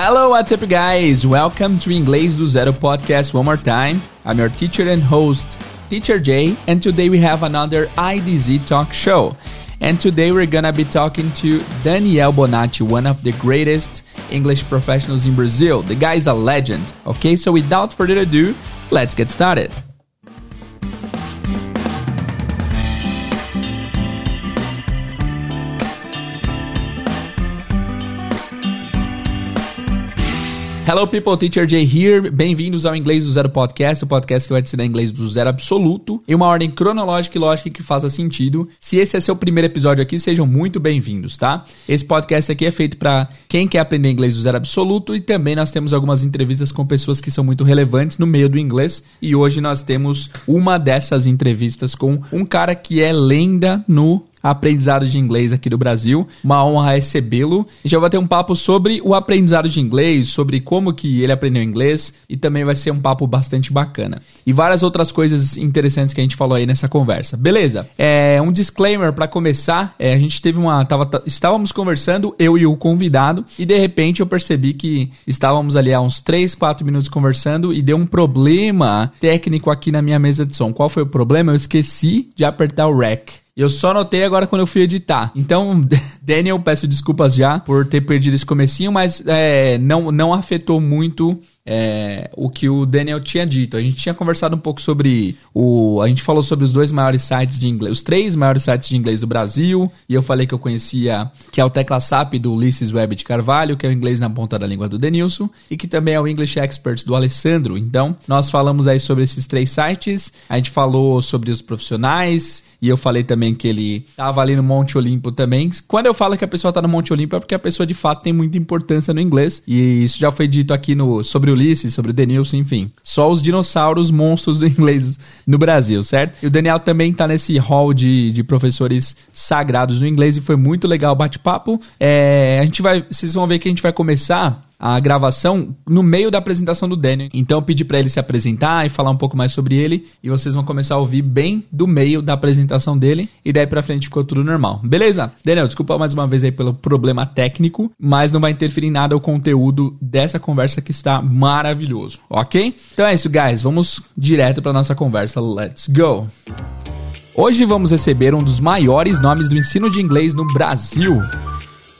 Hello, what's up, guys? Welcome to Inglês do Zero podcast one more time. I'm your teacher and host, Teacher Jay, and today we have another IDZ talk show. And today we're gonna be talking to Daniel Bonatti, one of the greatest English professionals in Brazil. The guy is a legend. Okay, so without further ado, let's get started. Hello people, Teacher Jay here. Bem-vindos ao Inglês do Zero Podcast, o podcast que vai te ensinar inglês do zero absoluto, em uma ordem cronológica e lógica que faça sentido. Se esse é seu primeiro episódio aqui, sejam muito bem-vindos, tá? Esse podcast aqui é feito para quem quer aprender inglês do zero absoluto e também nós temos algumas entrevistas com pessoas que são muito relevantes no meio do inglês. E hoje nós temos uma dessas entrevistas com um cara que é lenda no aprendizado de inglês aqui do Brasil. Uma honra recebê-lo. A gente vai ter um papo sobre o aprendizado de inglês, sobre como que ele aprendeu inglês e também vai ser um papo bastante bacana. E várias outras coisas interessantes que a gente falou aí nessa conversa. Beleza? É um disclaimer para começar. É, a gente teve uma tava, estávamos conversando eu e o convidado e de repente eu percebi que estávamos ali há uns 3, 4 minutos conversando e deu um problema técnico aqui na minha mesa de som. Qual foi o problema? Eu esqueci de apertar o rec. Eu só notei agora quando eu fui editar. Então, Daniel, peço desculpas já por ter perdido esse comecinho, mas é, não, não afetou muito é, o que o Daniel tinha dito. A gente tinha conversado um pouco sobre o. A gente falou sobre os dois maiores sites de inglês, os três maiores sites de inglês do Brasil. E eu falei que eu conhecia, que é o Tecla SAP do Ulisses Web de Carvalho, que é o inglês na ponta da língua do Denilson, e que também é o English Experts do Alessandro. Então, nós falamos aí sobre esses três sites. A gente falou sobre os profissionais, e eu falei também que ele estava ali no Monte Olimpo também. Quando eu falo que a pessoa está no Monte Olimpo é porque a pessoa de fato tem muita importância no inglês. E isso já foi dito aqui no sobre o Ulisses, sobre o Denilson, enfim. Só os dinossauros monstros do inglês no Brasil, certo? E o Daniel também está nesse hall de, de professores sagrados no inglês e foi muito legal o bate-papo. É, a gente vai, vocês vão ver que a gente vai começar a gravação no meio da apresentação do Daniel. Então eu pedi para ele se apresentar e falar um pouco mais sobre ele e vocês vão começar a ouvir bem do meio da apresentação dele e daí para frente ficou tudo normal. Beleza? Daniel, desculpa mais uma vez aí pelo problema técnico, mas não vai interferir em nada o conteúdo dessa conversa que está maravilhoso, OK? Então é isso, guys, vamos direto para nossa conversa. Let's go. Hoje vamos receber um dos maiores nomes do ensino de inglês no Brasil.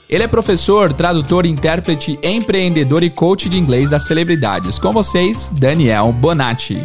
Ele é professor, tradutor, intérprete, empreendedor e coach de inglês das celebridades. Com vocês, Daniel Bonatti.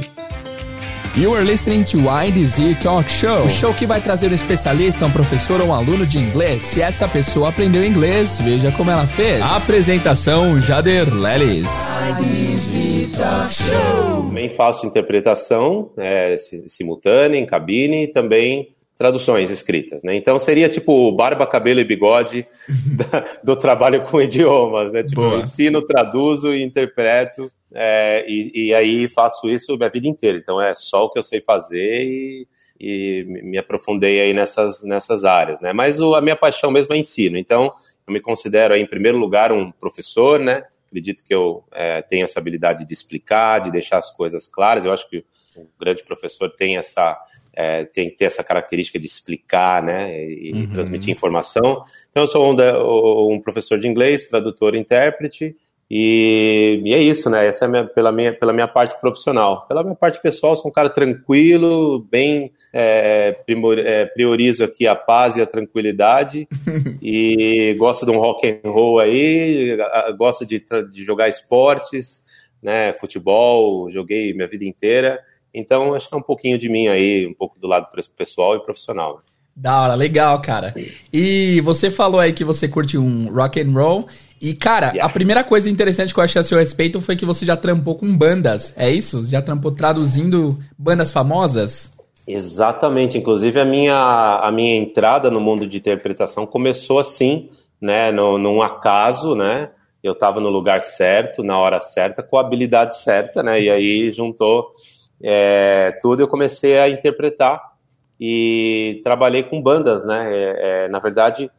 You are listening to IDZ Talk Show, o show que vai trazer um especialista, um professor ou um aluno de inglês. Se essa pessoa aprendeu inglês, veja como ela fez. Apresentação Jader Lelis. IDZ Talk Show. Também faço interpretação é, simultânea em cabine e também traduções escritas, né? Então seria tipo barba, cabelo e bigode da, do trabalho com idiomas, né? Tipo, Boa. ensino, traduzo e interpreto, é, e, e, aí faço isso a vida inteira. Então é só o que eu sei fazer e, e me aprofundei aí nessas, nessas áreas, né? Mas o, a minha paixão mesmo é ensino. Então eu me considero aí, em primeiro lugar um professor, né? Acredito que eu é, tenho essa habilidade de explicar, de deixar as coisas claras. Eu acho que o grande professor tem essa é, tem que ter essa característica de explicar, né, e, uhum. transmitir informação. Então, eu sou um, um, professor de inglês, tradutor e intérprete, e, e, é isso, né, essa é minha, pela, minha, pela minha parte profissional. Pela minha parte pessoal, sou um cara tranquilo, bem, é, primor, é, priorizo aqui a paz e a tranquilidade, e gosto de um rock and roll aí, gosto de, de jogar esportes, né, futebol, joguei minha vida inteira, então, acho que é um pouquinho de mim aí, um pouco do lado pessoal e profissional. Da hora, legal, cara. E você falou aí que você curte um rock and roll. E, cara, yeah. a primeira coisa interessante que eu achei a seu respeito foi que você já trampou com bandas. É isso? Já trampou traduzindo bandas famosas? Exatamente. Inclusive, a minha, a minha entrada no mundo de interpretação começou assim, né? No, num acaso, né? Eu estava no lugar certo, na hora certa, com a habilidade certa, né? E aí juntou é, tudo, eu comecei a interpretar e trabalhei com bandas, né? É, é, na verdade,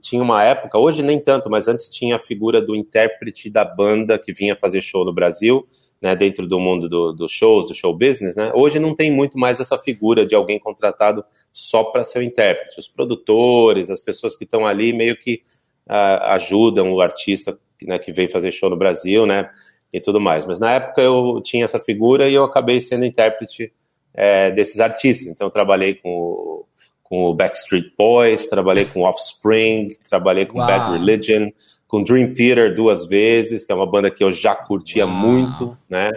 tinha uma época, hoje nem tanto, mas antes tinha a figura do intérprete da banda que vinha fazer show no Brasil, né, dentro do mundo dos do shows, do show business, né? Hoje não tem muito mais essa figura de alguém contratado só para ser o intérprete. Os produtores, as pessoas que estão ali meio que uh, ajudam o artista né, que veio fazer show no Brasil, né, e tudo mais. Mas na época eu tinha essa figura e eu acabei sendo intérprete é, desses artistas. Então eu trabalhei com o, com o Backstreet Boys, trabalhei com Offspring, trabalhei com Uau. Bad Religion, com Dream Theater duas vezes, que é uma banda que eu já curtia Uau. muito, né?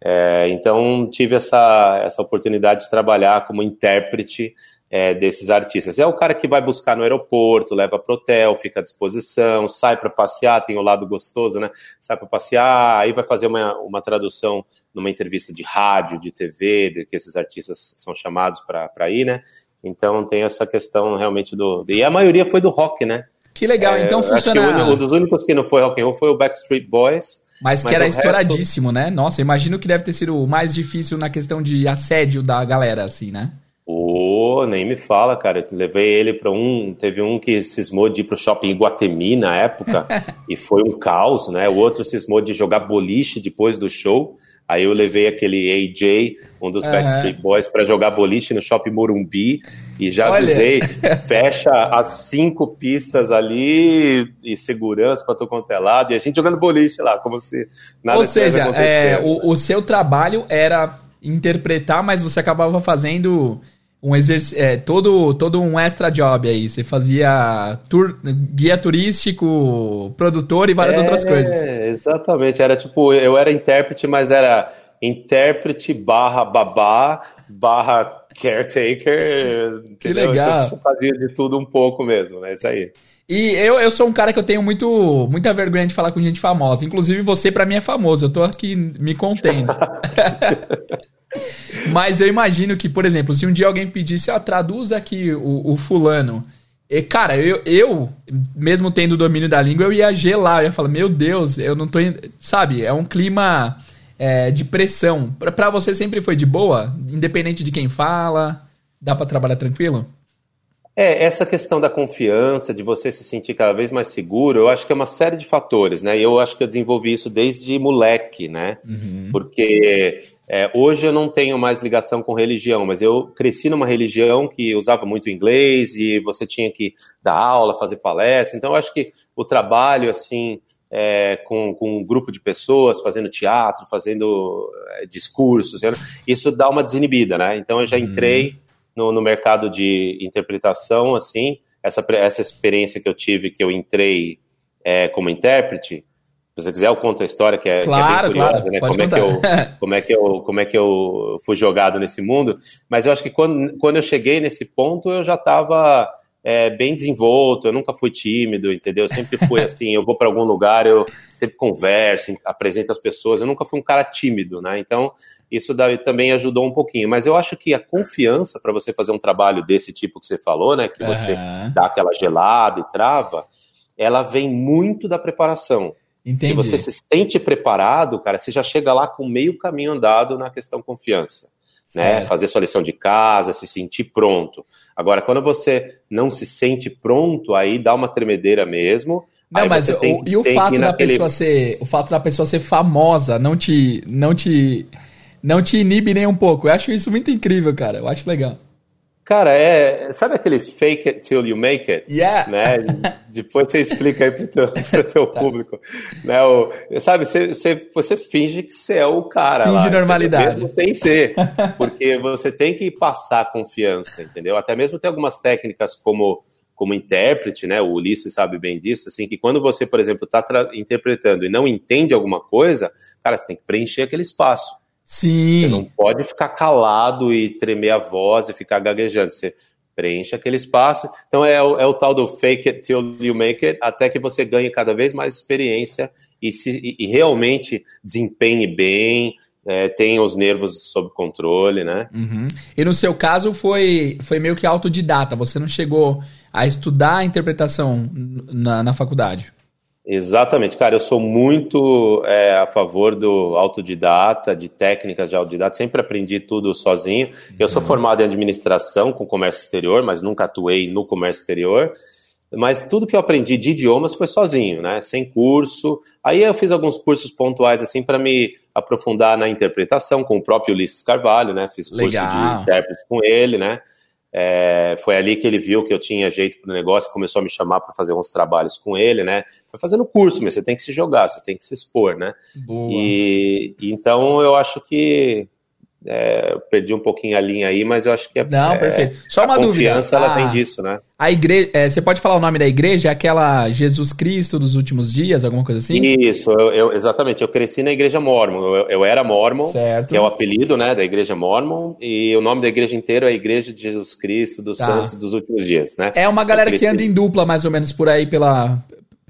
É, então tive essa, essa oportunidade de trabalhar como intérprete é, desses artistas. É o cara que vai buscar no aeroporto, leva pro hotel, fica à disposição, sai para passear, tem o lado gostoso, né? Sai para passear, aí vai fazer uma, uma tradução numa entrevista de rádio, de TV, de que esses artistas são chamados para ir, né? Então tem essa questão realmente do. E a maioria foi do rock, né? Que legal, é, então funciona. um dos únicos que não foi rock and roll foi o Backstreet Boys. Mas, mas que era estouradíssimo, resto... né? Nossa, imagino que deve ter sido o mais difícil na questão de assédio da galera, assim, né? Pô, nem me fala, cara. Eu levei ele para um. Teve um que cismou de ir pro shopping Iguatemi na época e foi um caos, né? O outro cismou de jogar boliche depois do show. Aí eu levei aquele AJ, um dos uhum. Backstreet Boys, para jogar boliche no Shopping Morumbi e já Olha. avisei, fecha as cinco pistas ali e segurança para todo quanto é lado, e a gente jogando boliche lá, como se nada Ou seja, é, o, o seu trabalho era interpretar, mas você acabava fazendo um exercício, é, todo, todo um extra job aí. Você fazia tour, guia turístico, produtor e várias é, outras coisas. Exatamente. Era tipo, eu era intérprete, mas era intérprete barra babá barra caretaker. Que entendeu? legal. Então, fazia de tudo um pouco mesmo, né? Isso aí. E eu, eu sou um cara que eu tenho muito, muita vergonha de falar com gente famosa. Inclusive, você, para mim, é famoso. Eu tô aqui me contendo. Mas eu imagino que, por exemplo, se um dia alguém pedisse, ó, traduza aqui o, o fulano. E, cara, eu, eu, mesmo tendo o domínio da língua, eu ia gelar. Eu ia falar, meu Deus, eu não tô. Sabe, é um clima é, de pressão. Pra, pra você sempre foi de boa? Independente de quem fala? Dá para trabalhar tranquilo? É, essa questão da confiança, de você se sentir cada vez mais seguro, eu acho que é uma série de fatores, né? E eu acho que eu desenvolvi isso desde moleque, né? Uhum. Porque é, hoje eu não tenho mais ligação com religião, mas eu cresci numa religião que usava muito inglês e você tinha que dar aula, fazer palestra. Então eu acho que o trabalho, assim, é, com, com, um grupo de pessoas, fazendo teatro, fazendo é, discursos, isso dá uma desinibida, né? Então eu já uhum. entrei. No, no mercado de interpretação, assim, essa, essa experiência que eu tive, que eu entrei é, como intérprete, se você quiser, eu conto a história que é, claro, que é bem curiosa, claro. né? Como é, que eu, como, é que eu, como é que eu fui jogado nesse mundo. Mas eu acho que quando, quando eu cheguei nesse ponto, eu já estava é, bem desenvolto, eu nunca fui tímido, entendeu? Eu sempre fui assim, eu vou para algum lugar, eu sempre converso, apresento as pessoas, eu nunca fui um cara tímido, né? Então, isso daí também ajudou um pouquinho. Mas eu acho que a confiança para você fazer um trabalho desse tipo que você falou, né? Que você uhum. dá aquela gelada e trava, ela vem muito da preparação. Entendi. Se você se sente preparado, cara, você já chega lá com meio caminho andado na questão confiança. Né? Fazer sua lição de casa, se sentir pronto. Agora, quando você não se sente pronto, aí dá uma tremedeira mesmo. Não, mas tem, o, e o fato da naquele... pessoa ser, o fato da pessoa ser famosa não te, não te não te inibe nem um pouco. Eu acho isso muito incrível, cara. Eu acho legal. Cara, é. Sabe aquele fake it till you make it? Yeah. Né? Depois você explica aí pro teu, pro teu tá. público. Né? O, sabe, você, você, você finge que você é o cara. Finge lá, normalidade. Mesmo sem ser. Porque você tem que passar confiança, entendeu? Até mesmo tem algumas técnicas como como intérprete, né? O Ulisses sabe bem disso, assim, que quando você, por exemplo, está interpretando e não entende alguma coisa, cara, você tem que preencher aquele espaço. Sim. Você não pode ficar calado e tremer a voz e ficar gaguejando. Você preenche aquele espaço. Então é, o, é o tal do fake it till you make it, até que você ganhe cada vez mais experiência e, se, e, e realmente desempenhe bem, é, tenha os nervos sob controle, né? Uhum. E no seu caso foi, foi meio que autodidata, você não chegou a estudar a interpretação na, na faculdade? Exatamente, cara, eu sou muito é, a favor do autodidata, de técnicas de autodidata, sempre aprendi tudo sozinho. Eu sou uhum. formado em administração com comércio exterior, mas nunca atuei no comércio exterior. Mas tudo que eu aprendi de idiomas foi sozinho, né? Sem curso. Aí eu fiz alguns cursos pontuais assim para me aprofundar na interpretação com o próprio Ulisses Carvalho, né? Fiz curso Legal. de intérprete com ele, né? É, foi ali que ele viu que eu tinha jeito para o negócio, começou a me chamar para fazer uns trabalhos com ele, né? Foi fazendo curso, mas você tem que se jogar, você tem que se expor, né? Boa. E, e então eu acho que é, perdi um pouquinho a linha aí, mas eu acho que é. Não, é, perfeito. Só uma dúvida. A confiança ela tem disso, né? A igreja, é, você pode falar o nome da igreja? É aquela Jesus Cristo dos últimos dias, alguma coisa assim? Isso, eu, eu, exatamente. Eu cresci na igreja Mormon. Eu, eu, era Mormon, certo. que é o apelido, né, da igreja Mormon, e o nome da igreja inteira é a Igreja de Jesus Cristo dos tá. Santos dos últimos dias, né? É uma galera que anda em dupla, mais ou menos por aí pela,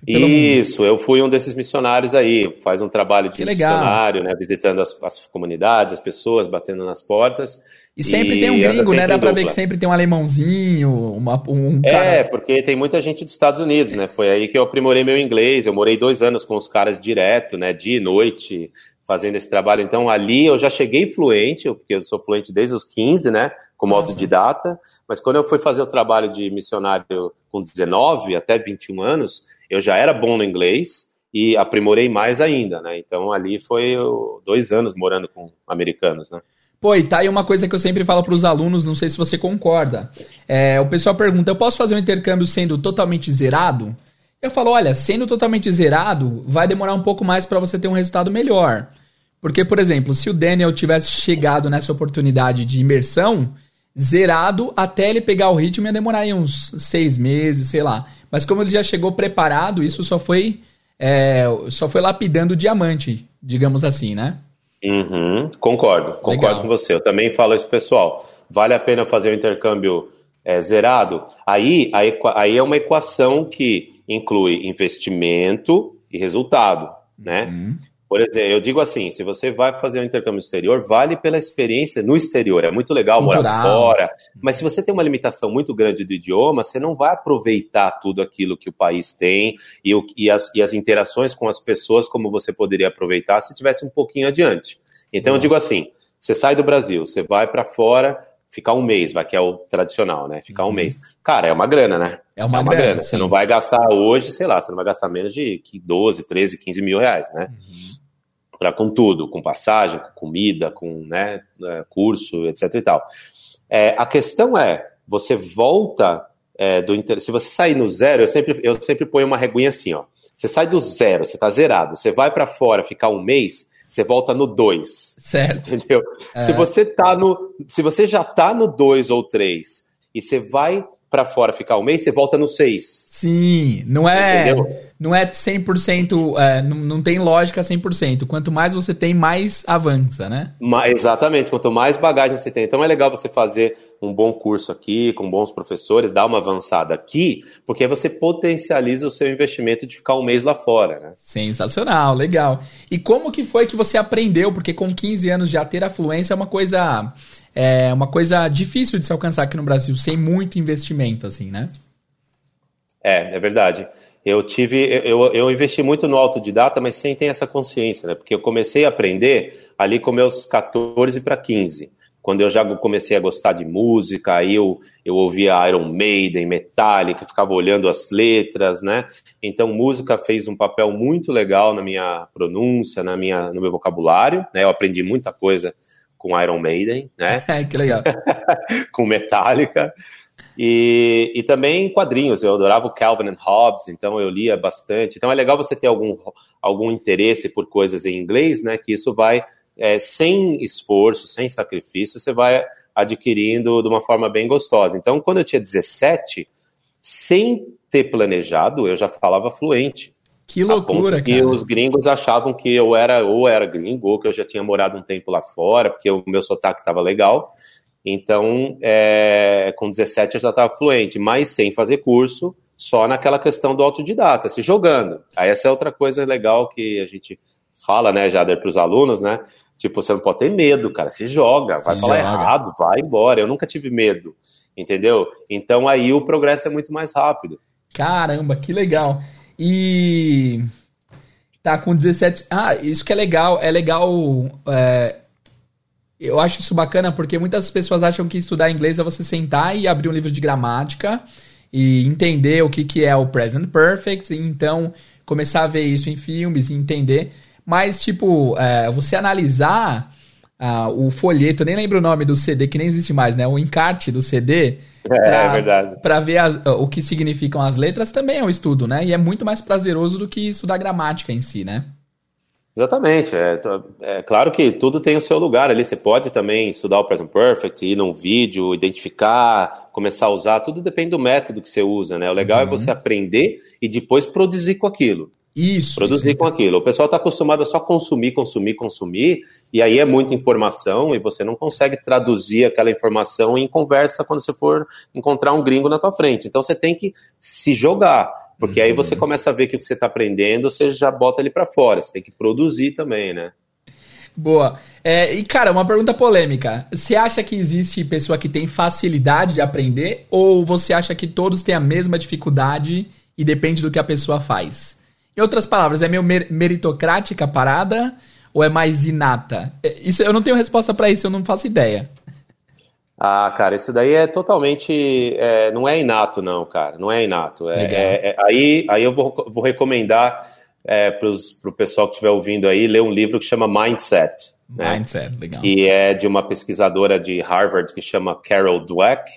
isso, eu fui um desses missionários aí, faz um trabalho de missionário, né, visitando as, as, comunidades, as pessoas, batendo nas portas. E sempre e tem um gringo, né? Dá pra ver que sempre tem um alemãozinho, uma, um cara... É, porque tem muita gente dos Estados Unidos, né? Foi aí que eu aprimorei meu inglês. Eu morei dois anos com os caras direto, né? Dia e noite, fazendo esse trabalho. Então, ali eu já cheguei fluente, porque eu sou fluente desde os 15, né? Como Nossa. autodidata. Mas quando eu fui fazer o trabalho de missionário com 19 até 21 anos eu já era bom no inglês e aprimorei mais ainda, né? Então ali foi dois anos morando com americanos, né? Pô, e tá aí uma coisa que eu sempre falo para os alunos, não sei se você concorda. É, o pessoal pergunta: eu posso fazer um intercâmbio sendo totalmente zerado? Eu falo: olha, sendo totalmente zerado, vai demorar um pouco mais para você ter um resultado melhor. Porque, por exemplo, se o Daniel tivesse chegado nessa oportunidade de imersão, zerado até ele pegar o ritmo ia demorar aí uns seis meses, sei lá. Mas como ele já chegou preparado, isso só foi é, só foi lapidando o diamante, digamos assim, né? Uhum, concordo, concordo Legal. com você. Eu também falo isso, pessoal. Vale a pena fazer o intercâmbio é, zerado? Aí, aí, aí é uma equação que inclui investimento e resultado, né? Uhum. Por exemplo, eu digo assim, se você vai fazer um intercâmbio exterior, vale pela experiência no exterior. É muito legal Cultural. morar fora, mas se você tem uma limitação muito grande do idioma, você não vai aproveitar tudo aquilo que o país tem e, o, e, as, e as interações com as pessoas como você poderia aproveitar se tivesse um pouquinho adiante. Então eu digo assim, você sai do Brasil, você vai para fora, ficar um mês, vai que é o tradicional, né? Ficar um uhum. mês. Cara, é uma grana, né? É uma, é uma grana. grana. Você não vai gastar hoje, sei lá, você não vai gastar menos de 12, 13, 15 mil reais, né? Uhum para com tudo, com passagem, com comida, com né, é, curso, etc e tal. É, a questão é, você volta é, do se você sair no zero, eu sempre, eu sempre ponho uma reguinha assim, ó. Você sai do zero, você está zerado, você vai para fora ficar um mês, você volta no dois, Certo. Entendeu? É. Se você tá no, se você já tá no dois ou três e você vai para fora ficar um mês, você volta no 6. Sim, não é Entendeu? Não é 100%, é, não, não tem lógica 100%. Quanto mais você tem, mais avança, né? exatamente, quanto mais bagagem você tem. Então é legal você fazer um bom curso aqui, com bons professores, dar uma avançada aqui, porque aí você potencializa o seu investimento de ficar um mês lá fora, né? Sensacional, legal. E como que foi que você aprendeu? Porque com 15 anos já ter afluência é uma coisa é uma coisa difícil de se alcançar aqui no Brasil, sem muito investimento, assim, né? É, é verdade. Eu tive, eu, eu investi muito no autodidata, mas sem ter essa consciência, né? Porque eu comecei a aprender ali com meus 14 para 15. Quando eu já comecei a gostar de música, aí eu, eu ouvia Iron Maiden, Metallica, ficava olhando as letras, né? Então, música fez um papel muito legal na minha pronúncia, na minha, no meu vocabulário, né? Eu aprendi muita coisa com Iron Maiden, né? É, que legal. com Metallica. E, e também quadrinhos, eu adorava o Calvin and Hobbes, então eu lia bastante. Então é legal você ter algum, algum interesse por coisas em inglês, né? Que isso vai, é, sem esforço, sem sacrifício, você vai adquirindo de uma forma bem gostosa. Então, quando eu tinha 17, sem ter planejado, eu já falava fluente. Que loucura, que cara. os gringos achavam que eu era ou era gringo ou que eu já tinha morado um tempo lá fora, porque o meu sotaque estava legal. Então, é, com 17 eu já estava fluente, mas sem fazer curso, só naquela questão do autodidata, se jogando. Aí essa é outra coisa legal que a gente fala, né, Jader, para os alunos, né? Tipo, você não pode ter medo, cara, se joga, se vai falar errado, vai embora. Eu nunca tive medo, entendeu? Então aí o progresso é muito mais rápido. Caramba, que legal. E tá com 17. Ah, isso que é legal. É legal. É... Eu acho isso bacana porque muitas pessoas acham que estudar inglês é você sentar e abrir um livro de gramática e entender o que, que é o present perfect, e então começar a ver isso em filmes e entender. Mas, tipo, é, você analisar ah, o folheto, nem lembro o nome do CD, que nem existe mais, né? O encarte do CD. É, pra, é verdade. Para ver as, o que significam as letras também é um estudo, né? E é muito mais prazeroso do que estudar gramática em si, né? Exatamente. É, é, claro que tudo tem o seu lugar ali. Você pode também estudar o Present Perfect, ir num vídeo, identificar, começar a usar. Tudo depende do método que você usa, né? O legal é uhum. é você aprender e depois produzir com aquilo. Isso. Produzir isso. com aquilo. O pessoal está acostumado a só consumir, consumir, consumir, e aí é muita informação e você não consegue traduzir aquela informação em conversa quando você for encontrar um gringo na tua frente. Então você tem que se jogar, porque uhum. aí você começa a ver que o que você está aprendendo, você já bota ele para fora. Você tem que produzir também, né? Boa. É, e, cara, uma pergunta polêmica. Você acha que existe pessoa que tem facilidade de aprender ou você acha que todos têm a mesma dificuldade e depende do que a pessoa faz? Em outras palavras, é meio mer meritocrática a parada ou é mais inata? É, isso, eu não tenho resposta para isso, eu não faço ideia. Ah, cara, isso daí é totalmente. É, não é inato, não, cara. Não é inato. É, é, é aí, aí eu vou, vou recomendar é, para o pessoal que estiver ouvindo aí ler um livro que chama Mindset. Né? Mindset, né? legal. Que é de uma pesquisadora de Harvard que chama Carol Dweck.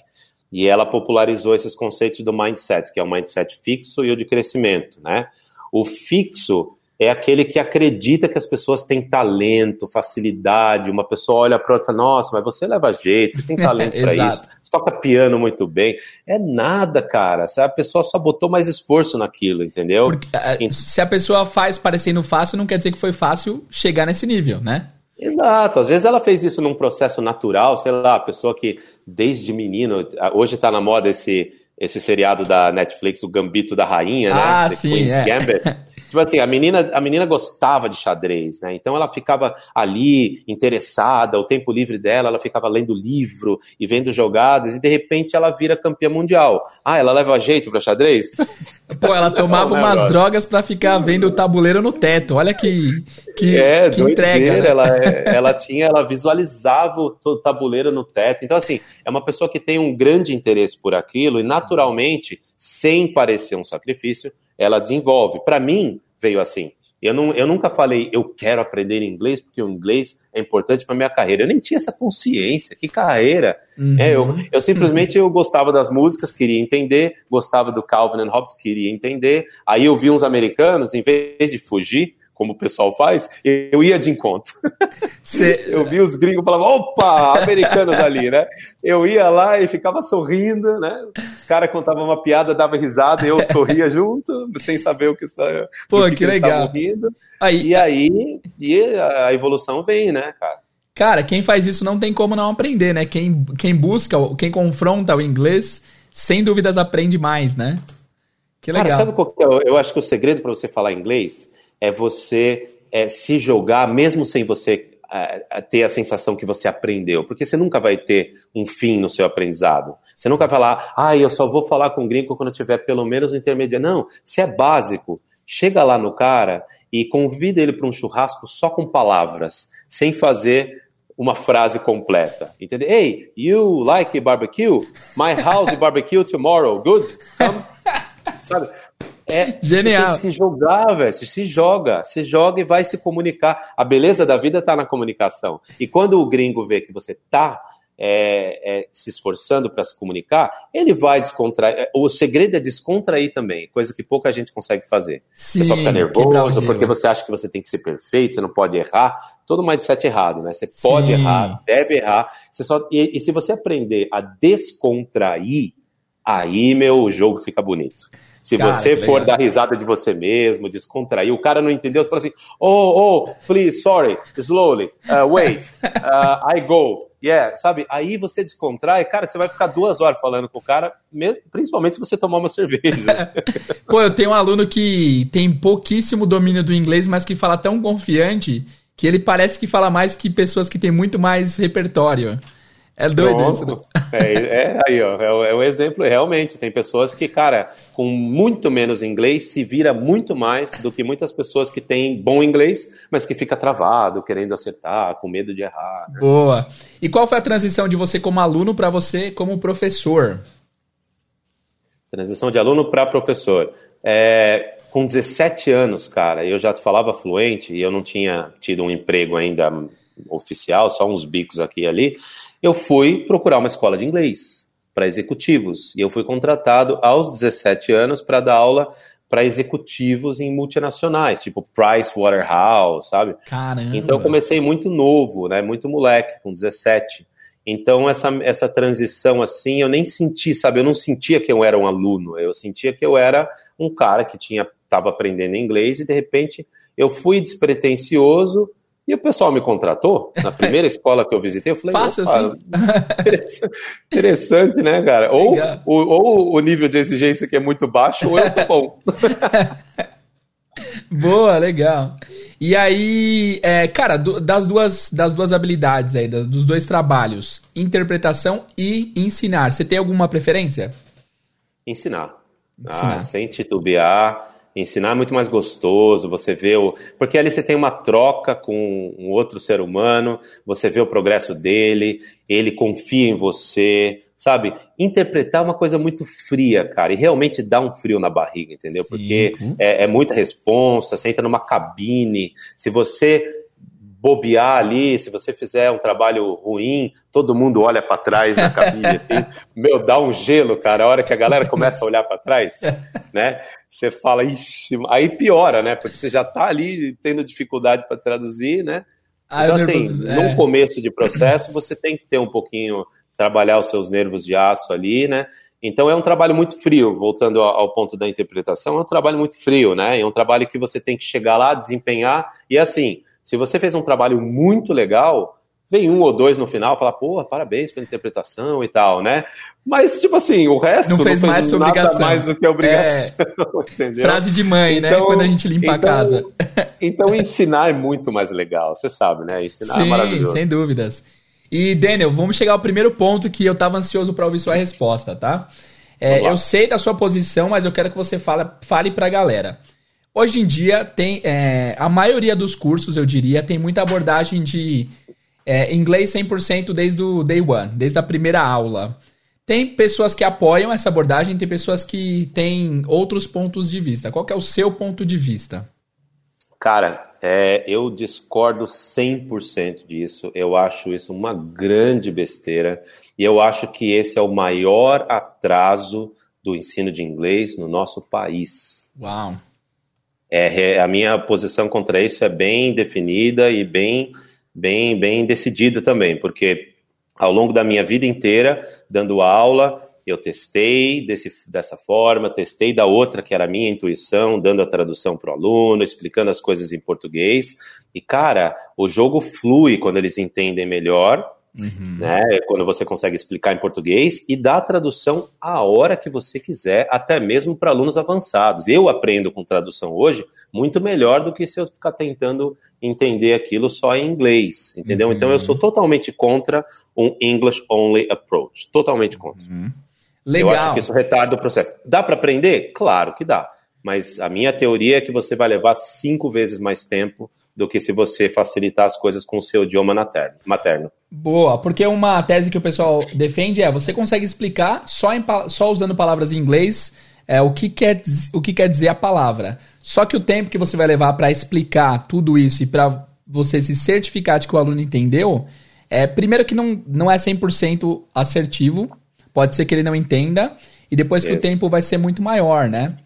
E ela popularizou esses conceitos do mindset, que é o mindset fixo e o de crescimento, né? O fixo é aquele que acredita que as pessoas têm talento, facilidade. Uma pessoa olha para outra e fala: Nossa, mas você leva jeito, você tem talento para isso, você toca piano muito bem. É nada, cara. A pessoa só botou mais esforço naquilo, entendeu? Porque, então, se a pessoa faz parecendo fácil, não quer dizer que foi fácil chegar nesse nível, né? Exato, às vezes ela fez isso num processo natural, sei lá, a pessoa que desde menino, hoje está na moda esse esse seriado da Netflix, o Gambito da Rainha, né? ah, né? The sim, Queen's é. Gambit. Tipo assim, a menina, a menina gostava de xadrez, né? Então ela ficava ali, interessada, o tempo livre dela, ela ficava lendo livro e vendo jogadas, e de repente ela vira campeã mundial. Ah, ela leva jeito pra xadrez? Pô, ela tomava Não, né, umas drogas para ficar vendo o tabuleiro no teto. Olha que, que, é, que entrega. Né? Ela, é, ela tinha, ela visualizava o tabuleiro no teto. Então, assim, é uma pessoa que tem um grande interesse por aquilo e naturalmente, sem parecer um sacrifício, ela desenvolve. Para mim, veio assim. Eu, não, eu nunca falei, eu quero aprender inglês porque o inglês é importante para minha carreira. Eu nem tinha essa consciência. Que carreira! Uhum. É, eu, eu simplesmente eu gostava das músicas, queria entender, gostava do Calvin and Hobbes, queria entender. Aí eu vi uns americanos, em vez de fugir, como o pessoal faz, eu ia de encontro. Cê... Eu vi os gringos falando, opa, americanos ali, né? Eu ia lá e ficava sorrindo, né? Os caras contavam uma piada, dava risada, eu sorria junto, sem saber o que, Pô, que, que legal. rindo. Aí, e aí, e a evolução vem, né, cara? Cara, quem faz isso não tem como não aprender, né? Quem, quem busca, quem confronta o inglês, sem dúvidas aprende mais, né? Que legal. Cara, sabe qual que é? Eu acho que o segredo para você falar inglês é você é, se jogar, mesmo sem você é, ter a sensação que você aprendeu, porque você nunca vai ter um fim no seu aprendizado. Você nunca vai falar, ah, eu só vou falar com o gringo quando eu tiver pelo menos no intermediário. Não, se é básico, chega lá no cara e convida ele para um churrasco só com palavras, sem fazer uma frase completa. Entendeu? Hey, you like barbecue? My house barbecue tomorrow. Good? Come. Sabe? É, Genial. se jogar, velho. Se joga. Se joga e vai se comunicar. A beleza da vida está na comunicação. E quando o gringo vê que você tá é, é, se esforçando para se comunicar, ele vai descontrair. É, o segredo é descontrair também, coisa que pouca gente consegue fazer. Sim, você só fica nervoso porque você acha que você tem que ser perfeito, você não pode errar. Todo mindset errado, né? Você pode Sim. errar, deve errar. Você só, e, e se você aprender a descontrair, aí, meu, o jogo fica bonito. Se cara, você for legal. dar risada de você mesmo, descontrair, o cara não entendeu, você fala assim, oh, oh, please, sorry, slowly, uh, wait, uh, I go. Yeah, sabe? Aí você descontrai, cara, você vai ficar duas horas falando com o cara, principalmente se você tomar uma cerveja. Pô, eu tenho um aluno que tem pouquíssimo domínio do inglês, mas que fala tão confiante que ele parece que fala mais que pessoas que têm muito mais repertório. É doido Pronto. isso, né? É, é aí, ó, é, é um exemplo, realmente. Tem pessoas que, cara, com muito menos inglês, se vira muito mais do que muitas pessoas que têm bom inglês, mas que fica travado, querendo acertar, com medo de errar. Né? Boa. E qual foi a transição de você como aluno para você como professor? Transição de aluno para professor. É, com 17 anos, cara, eu já falava fluente e eu não tinha tido um emprego ainda oficial, só uns bicos aqui e ali, eu fui procurar uma escola de inglês para executivos. E eu fui contratado aos 17 anos para dar aula para executivos em multinacionais, tipo Price Waterhouse, sabe? Caramba. Então eu comecei muito novo, né? Muito moleque, com 17. Então essa, essa transição assim, eu nem senti, sabe? Eu não sentia que eu era um aluno, eu sentia que eu era um cara que tinha estava aprendendo inglês e de repente eu fui despretensioso e o pessoal me contratou na primeira escola que eu visitei. Eu falei, Fácil assim. interessante, interessante, né, cara? Ou, ou, ou, o nível de exigência que é muito baixo, ou eu tô bom. Boa, legal. E aí, é, cara, do, das, duas, das duas habilidades aí, dos dois trabalhos, interpretação e ensinar, você tem alguma preferência? Ensinar. ensinar. Ah, sem titubear Ensinar é muito mais gostoso, você vê o. Porque ali você tem uma troca com um outro ser humano, você vê o progresso dele, ele confia em você, sabe? Interpretar é uma coisa muito fria, cara, e realmente dá um frio na barriga, entendeu? Porque é, é muita responsa, você entra numa cabine, se você bobear ali, se você fizer um trabalho ruim, todo mundo olha para trás na cabine, assim, meu, dá um gelo, cara, a hora que a galera começa a olhar para trás, né? Você fala, ixi, aí piora, né? Porque você já tá ali tendo dificuldade para traduzir, né? Ah, então, assim, é. num começo de processo, você tem que ter um pouquinho, trabalhar os seus nervos de aço ali, né? Então é um trabalho muito frio, voltando ao ponto da interpretação, é um trabalho muito frio, né? É um trabalho que você tem que chegar lá, desempenhar, e assim, se você fez um trabalho muito legal, vem um ou dois no final falar, pô, parabéns pela interpretação e tal, né? Mas, tipo assim, o resto não fez, não fez mais nada obrigação. mais do que obrigação, é... Frase de mãe, né? então, né? Quando a gente limpa então, a casa. então, ensinar é muito mais legal, você sabe, né? Ensinar é Sim, é maravilhoso. sem dúvidas. E, Daniel, vamos chegar ao primeiro ponto que eu tava ansioso para ouvir sua resposta, tá? É, eu sei da sua posição, mas eu quero que você fale, fale pra galera. Hoje em dia, tem é, a maioria dos cursos, eu diria, tem muita abordagem de é, inglês 100% desde o day one, desde a primeira aula. Tem pessoas que apoiam essa abordagem, tem pessoas que têm outros pontos de vista. Qual é o seu ponto de vista? Cara, é, eu discordo 100% disso. Eu acho isso uma grande besteira. E eu acho que esse é o maior atraso do ensino de inglês no nosso país. Uau! É, a minha posição contra isso é bem definida e bem, bem, bem decidida também, porque ao longo da minha vida inteira, dando aula, eu testei desse, dessa forma, testei da outra, que era a minha intuição, dando a tradução para o aluno, explicando as coisas em português. E, cara, o jogo flui quando eles entendem melhor Uhum. Né? Quando você consegue explicar em português e dar a tradução a hora que você quiser, até mesmo para alunos avançados. Eu aprendo com tradução hoje muito melhor do que se eu ficar tentando entender aquilo só em inglês, entendeu? Uhum. Então eu sou totalmente contra um English only approach, totalmente contra. Uhum. Legal. Eu acho que isso retarda o processo. Dá para aprender? Claro que dá. Mas a minha teoria é que você vai levar cinco vezes mais tempo do que se você facilitar as coisas com o seu idioma materno. Boa, porque uma tese que o pessoal defende é você consegue explicar só, em, só usando palavras em inglês é, o, que quer, o que quer dizer a palavra. Só que o tempo que você vai levar para explicar tudo isso e para você se certificar de que o aluno entendeu, é primeiro que não, não é 100% assertivo, pode ser que ele não entenda, e depois que o tempo vai ser muito maior, né?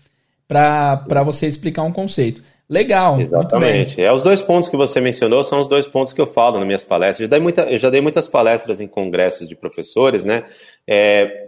Para você explicar um conceito. Legal. Exatamente. É, os dois pontos que você mencionou são os dois pontos que eu falo nas minhas palestras. Eu já dei, muita, eu já dei muitas palestras em congressos de professores, né? É,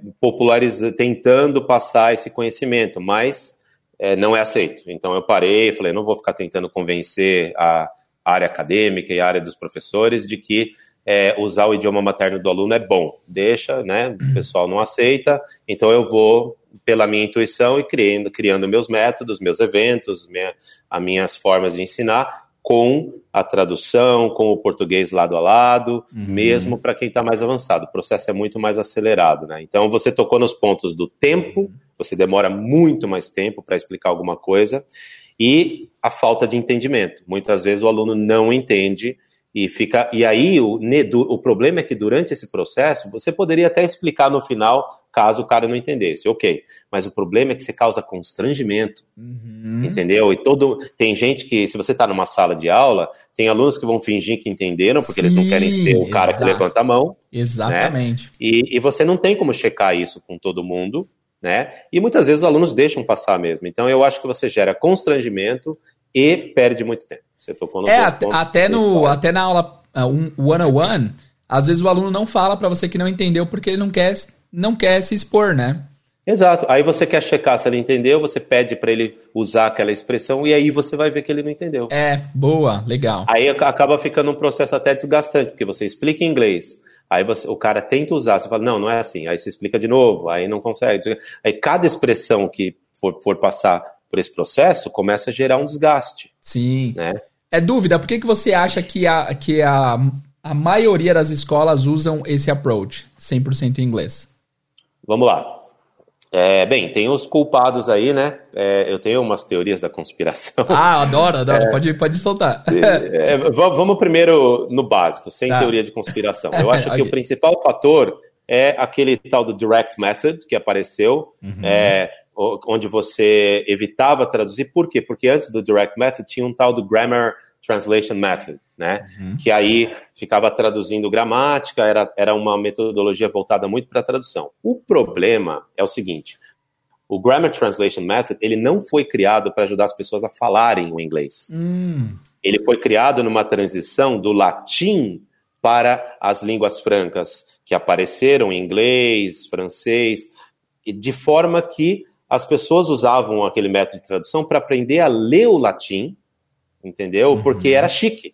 tentando passar esse conhecimento, mas é, não é aceito. Então eu parei, falei, não vou ficar tentando convencer a área acadêmica e a área dos professores de que é, usar o idioma materno do aluno é bom. Deixa, né? O pessoal não aceita, então eu vou pela minha intuição e criando, criando meus métodos, meus eventos, minha, as minhas formas de ensinar com a tradução, com o português lado a lado, uhum. mesmo para quem está mais avançado. O processo é muito mais acelerado, né? Então você tocou nos pontos do tempo, você demora muito mais tempo para explicar alguma coisa, e a falta de entendimento. Muitas vezes o aluno não entende e fica. E aí o, o problema é que durante esse processo você poderia até explicar no final caso o cara não entendesse. Ok. Mas o problema é que você causa constrangimento. Uhum. Entendeu? E todo. Tem gente que, se você está numa sala de aula, tem alunos que vão fingir que entenderam, porque Sim, eles não querem ser o cara exato. que levanta a mão. Né? Exatamente. Né? E, e você não tem como checar isso com todo mundo. Né? E muitas vezes os alunos deixam passar mesmo. Então eu acho que você gera constrangimento e perde muito tempo. Você tocou no É, até, no, até na aula uh, um, one on one, às vezes o aluno não fala para você que não entendeu porque ele não quer, não quer se expor, né? Exato. Aí você quer checar se ele entendeu, você pede para ele usar aquela expressão e aí você vai ver que ele não entendeu. É, boa, legal. Aí acaba ficando um processo até desgastante, porque você explica em inglês, aí você, o cara tenta usar, você fala, não, não é assim, aí você explica de novo, aí não consegue. Aí cada expressão que for, for passar por esse processo começa a gerar um desgaste. Sim. Né? É dúvida, por que, que você acha que a, que a, a maioria das escolas usam esse approach, 100% em inglês? Vamos lá. É, bem, tem os culpados aí, né? É, eu tenho umas teorias da conspiração. Ah, adoro, adoro. É, pode, pode soltar. É, vamos primeiro no básico, sem tá. teoria de conspiração. Eu acho okay. que o principal fator é aquele tal do direct method que apareceu, uhum. É, onde você evitava traduzir. Por quê? Porque antes do direct method tinha um tal do grammar translation method, né? Uhum. Que aí ficava traduzindo gramática, era, era uma metodologia voltada muito para tradução. O problema é o seguinte: o Grammar Translation Method ele não foi criado para ajudar as pessoas a falarem o inglês. Hum. Ele foi criado numa transição do latim para as línguas francas que apareceram em inglês, francês, de forma que as pessoas usavam aquele método de tradução para aprender a ler o latim entendeu? Uhum. Porque era chique.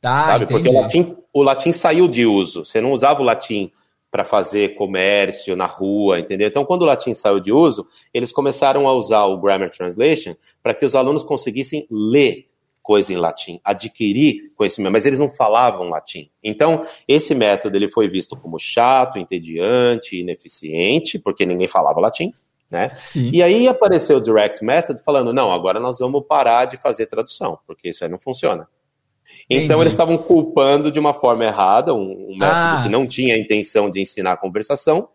Tá, sabe? Porque o latim, o latim saiu de uso. Você não usava o latim para fazer comércio na rua, entendeu? Então, quando o latim saiu de uso, eles começaram a usar o Grammar Translation para que os alunos conseguissem ler coisa em latim, adquirir conhecimento, mas eles não falavam latim. Então, esse método ele foi visto como chato, entediante, ineficiente, porque ninguém falava latim né? Sim. E aí apareceu o Direct Method falando, não, agora nós vamos parar de fazer tradução, porque isso aí não funciona. Então Entendi. eles estavam culpando de uma forma errada, um, um método ah. que não tinha a intenção de ensinar a conversação,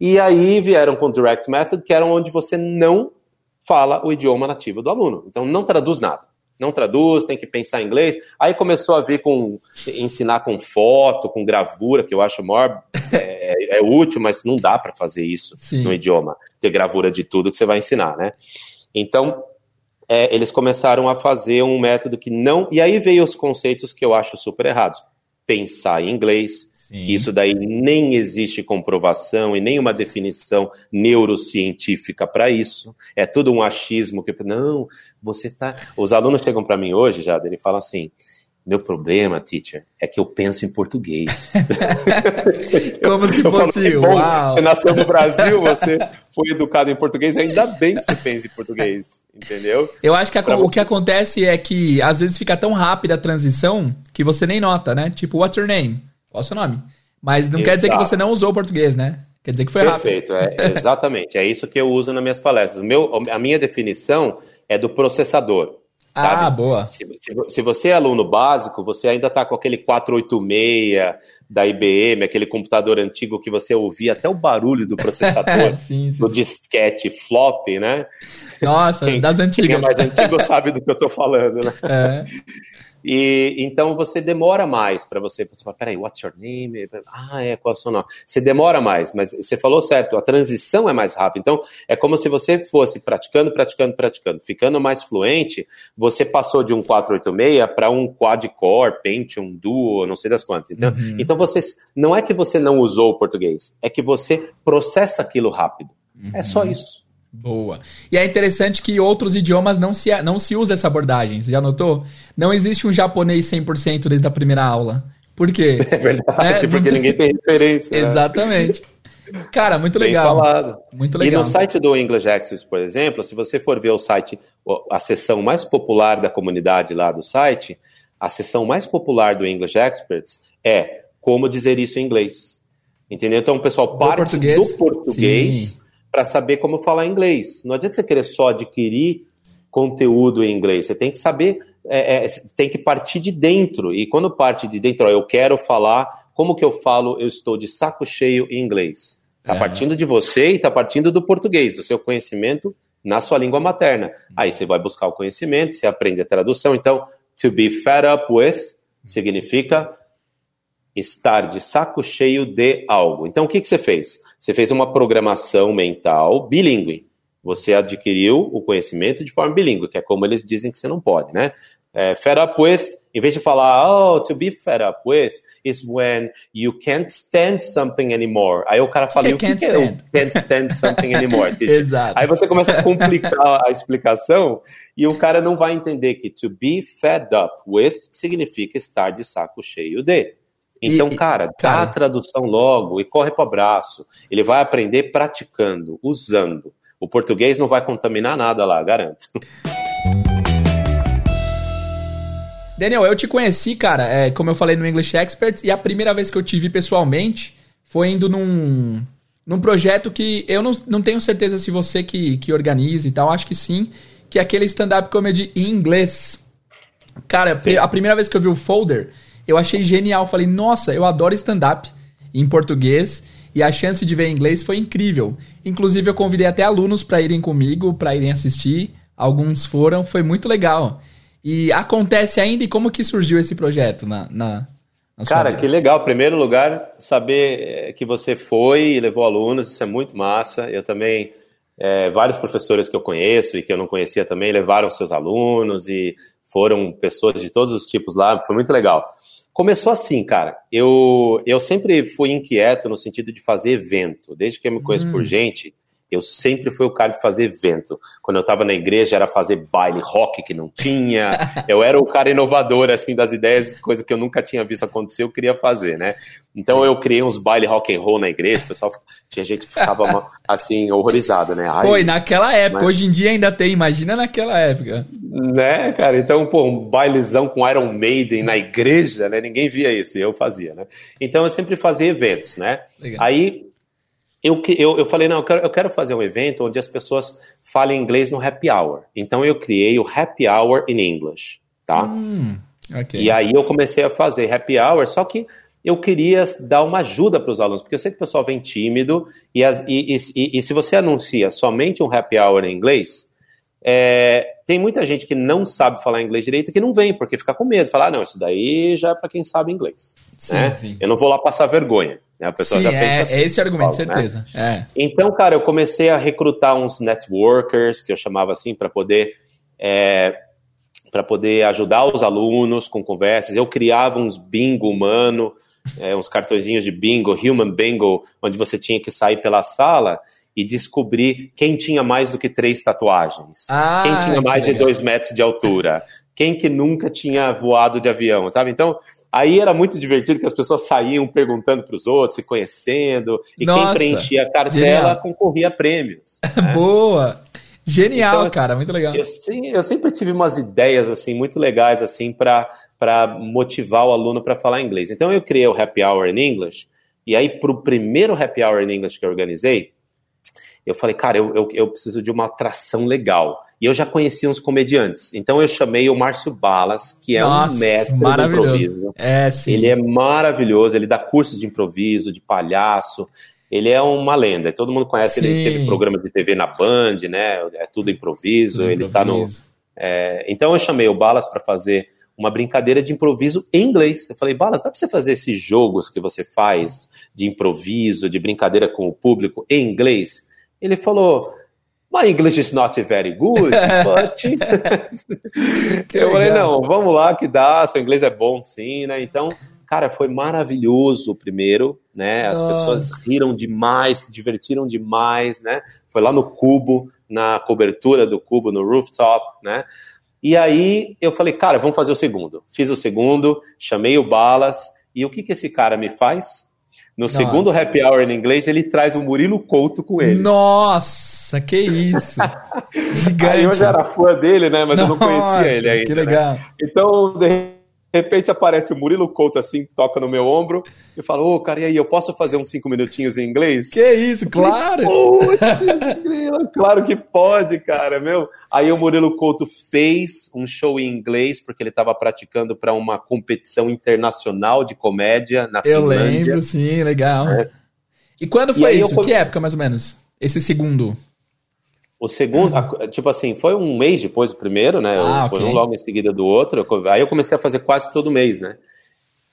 e aí vieram com o Direct Method, que era onde você não fala o idioma nativo do aluno. Então não traduz nada não traduz, tem que pensar em inglês. Aí começou a vir com ensinar com foto, com gravura, que eu acho maior é, é útil, mas não dá para fazer isso Sim. no idioma, ter gravura de tudo que você vai ensinar, né? Então é, eles começaram a fazer um método que não. E aí veio os conceitos que eu acho super errados. Pensar em inglês, Sim. que isso daí nem existe comprovação e nenhuma definição neurocientífica para isso. É tudo um achismo que não, você tá. Os alunos chegam para mim hoje, já, ele fala assim: meu problema, teacher, é que eu penso em português. Como se fosse, falo, uau. Você nasceu no Brasil, você foi educado em português, ainda bem que você pensa em português, entendeu? Eu acho que a, o que acontece é que às vezes fica tão rápida a transição que você nem nota, né? Tipo, what's your name? Qual é o seu nome? Mas não Exato. quer dizer que você não usou o português, né? Quer dizer que foi Perfeito, rápido. Perfeito, é, exatamente. É isso que eu uso nas minhas palestras. O meu, a minha definição é do processador. Ah, sabe? boa. Se, se, se, você é aluno básico, você ainda está com aquele 486 da IBM, aquele computador antigo que você ouvia até o barulho do processador, sim, sim. do disquete flop, né? Nossa, quem, das antigas. Quem é mais antigo sabe do que eu estou falando, né? É. E então você demora mais para você, você fala, peraí, what's your name? Ah, é, qual é o seu nome? Você demora mais, mas você falou certo, a transição é mais rápida. Então, é como se você fosse praticando, praticando, praticando, ficando mais fluente, você passou de um 486 para um quad-core, Pentium, Duo, não sei das quantas. Então, uhum. então você, não é que você não usou o português, é que você processa aquilo rápido. Uhum. É só uhum. isso. Boa. E é interessante que outros idiomas não se, não se usa essa abordagem. Você já notou? Não existe um japonês 100% desde a primeira aula. Por quê? É verdade, é, porque ninguém tem referência. Né? Exatamente. Cara, muito legal. Bem falado. Muito legal. E no site do English Access, por exemplo, se você for ver o site, a seção mais popular da comunidade lá do site, a seção mais popular do English Experts é como dizer isso em inglês. Entendeu? Então o pessoal parte do português, do português para saber como falar inglês. Não adianta você querer só adquirir conteúdo em inglês. Você tem que saber, é, é, tem que partir de dentro. E quando parte de dentro, ó, eu quero falar, como que eu falo, eu estou de saco cheio em inglês. Está é. partindo de você e está partindo do português, do seu conhecimento na sua língua materna. Aí você vai buscar o conhecimento, você aprende a tradução. Então, to be fed up with significa estar de saco cheio de algo. Então, o que, que você fez? Você fez uma programação mental bilíngue. Você adquiriu o conhecimento de forma bilíngue, que é como eles dizem que você não pode, né? É, fed up with, em vez de falar, oh, to be fed up with, is when you can't stand something anymore. Aí o cara fala, que o que, que é o can't stand something anymore? Exato. Aí você começa a complicar a explicação e o cara não vai entender que to be fed up with significa estar de saco cheio de. Então, e, cara, dá cara, a tradução logo e corre para o abraço. Ele vai aprender praticando, usando. O português não vai contaminar nada lá, garanto. Daniel, eu te conheci, cara, é, como eu falei no English Experts, e a primeira vez que eu te vi pessoalmente foi indo num, num projeto que eu não, não tenho certeza se você que, que organiza e tal, acho que sim, que é aquele stand-up comedy em inglês. Cara, sim. a primeira vez que eu vi o folder, eu achei genial. Falei, nossa, eu adoro stand-up em português e a chance de ver em inglês foi incrível. Inclusive, eu convidei até alunos para irem comigo, para irem assistir. Alguns foram, foi muito legal. E acontece ainda e como que surgiu esse projeto na, na, na Cara, vida? que legal. Em primeiro lugar, saber eh, que você foi e levou alunos, isso é muito massa. Eu também, é, vários professores que eu conheço e que eu não conhecia também levaram seus alunos e foram pessoas de todos os tipos lá, foi muito legal. Começou assim, cara. Eu, eu sempre fui inquieto no sentido de fazer evento. Desde que eu me conheço hum. por gente, eu sempre fui o cara de fazer evento. Quando eu estava na igreja era fazer baile rock que não tinha. eu era o cara inovador assim das ideias, coisa que eu nunca tinha visto acontecer, eu queria fazer, né? Então eu criei uns baile rock and roll na igreja, o pessoal tinha gente que ficava assim horrorizado, né? Ai, Foi naquela época, mas... hoje em dia ainda tem, imagina naquela época. Né, cara? Então, pô, um bailezão com Iron Maiden na igreja, né? Ninguém via isso, eu fazia, né? Então eu sempre fazia eventos, né? Legal. Aí eu, eu, eu falei, não, eu quero, eu quero fazer um evento onde as pessoas falem inglês no happy hour. Então eu criei o Happy Hour in English, tá? Hum, okay. E aí eu comecei a fazer happy hour, só que eu queria dar uma ajuda para os alunos, porque eu sei que o pessoal vem tímido, e, as, e, e, e, se você anuncia somente um happy hour em inglês, é, tem muita gente que não sabe falar inglês direito que não vem, porque fica com medo, falar, ah, não, isso daí já é para quem sabe inglês. Sim, né? sim. Eu não vou lá passar vergonha. Né? A pessoa sim, já pensa é, assim. É esse argumento, né? certeza. Né? É. Então, cara, eu comecei a recrutar uns networkers, que eu chamava assim, para poder. É, para poder ajudar os alunos com conversas. Eu criava uns bingo humano, é, uns cartõezinhos de bingo, human bingo, onde você tinha que sair pela sala e descobrir quem tinha mais do que três tatuagens, ah, quem tinha mais de dois metros de altura, quem que nunca tinha voado de avião, sabe? Então, aí era muito divertido que as pessoas saíam perguntando para os outros, se conhecendo, e Nossa, quem preenchia a cartela genial. concorria a prêmios. Né? Boa! Genial, então, cara, muito legal. Eu, eu, sempre tive umas ideias assim muito legais assim para motivar o aluno para falar inglês. Então eu criei o Happy Hour in English, e aí para o primeiro Happy Hour in English que eu organizei, eu falei, cara, eu, eu, eu, preciso de uma atração legal. E eu já conhecia uns comediantes. Então eu chamei o Márcio Balas, que é Nossa, um mestre do improviso. É, sim. Ele é maravilhoso, ele dá cursos de improviso, de palhaço. Ele é uma lenda. Todo mundo conhece, sim. ele teve programa de TV na Band, né? É tudo improviso. Tudo ele improviso. tá no. É... Então eu chamei o Balas para fazer uma brincadeira de improviso em inglês. Eu falei, Balas, dá para você fazer esses jogos que você faz de improviso, de brincadeira com o público em inglês? Ele falou, My English is not very good, but... eu falei, não, vamos lá que dá, seu inglês é bom sim, né? Então, cara, foi maravilhoso o primeiro, né? As Nossa. pessoas riram demais, se divertiram demais, né? Foi lá no Cubo, na cobertura do Cubo, no rooftop, né? E aí eu falei, cara, vamos fazer o segundo. Fiz o segundo, chamei o Balas, e o que que esse cara me faz? No Nossa. segundo happy hour em inglês, ele traz o Murilo Couto com ele. Nossa, que isso! Gigante. Aí eu já era fã dele, né? Mas Nossa, eu não conhecia ele ainda. Que legal. Né? Então, de repente aparece o Murilo Couto assim, toca no meu ombro e fala: Ô, oh, cara, e aí, eu posso fazer uns cinco minutinhos em inglês? Que isso, claro! Putz, claro que pode, cara, meu. Aí o Murilo Couto fez um show em inglês, porque ele estava praticando para uma competição internacional de comédia na eu Finlândia. Eu lembro, sim, legal. É. E quando foi e isso? Eu... Que época, mais ou menos? Esse segundo? O segundo, uhum. tipo assim, foi um mês depois do primeiro, né? Ah, foi okay. um logo em seguida do outro. Aí eu comecei a fazer quase todo mês, né?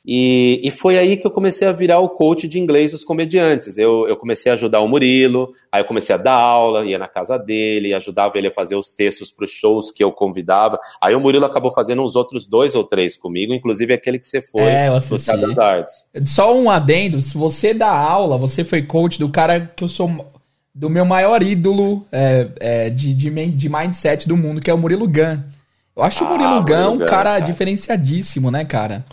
E, e foi aí que eu comecei a virar o coach de inglês dos comediantes. Eu, eu comecei a ajudar o Murilo, aí eu comecei a dar aula, ia na casa dele, ajudava ele a fazer os textos para os shows que eu convidava. Aí o Murilo acabou fazendo uns outros dois ou três comigo, inclusive aquele que você foi é, eu assisti. no Artes. Só um adendo, se você dá aula, você foi coach do cara que eu sou do meu maior ídolo é, é, de, de, de mindset do mundo, que é o Murilo Gun. Eu acho ah, o Murilo Gun um cara, cara diferenciadíssimo, né, cara?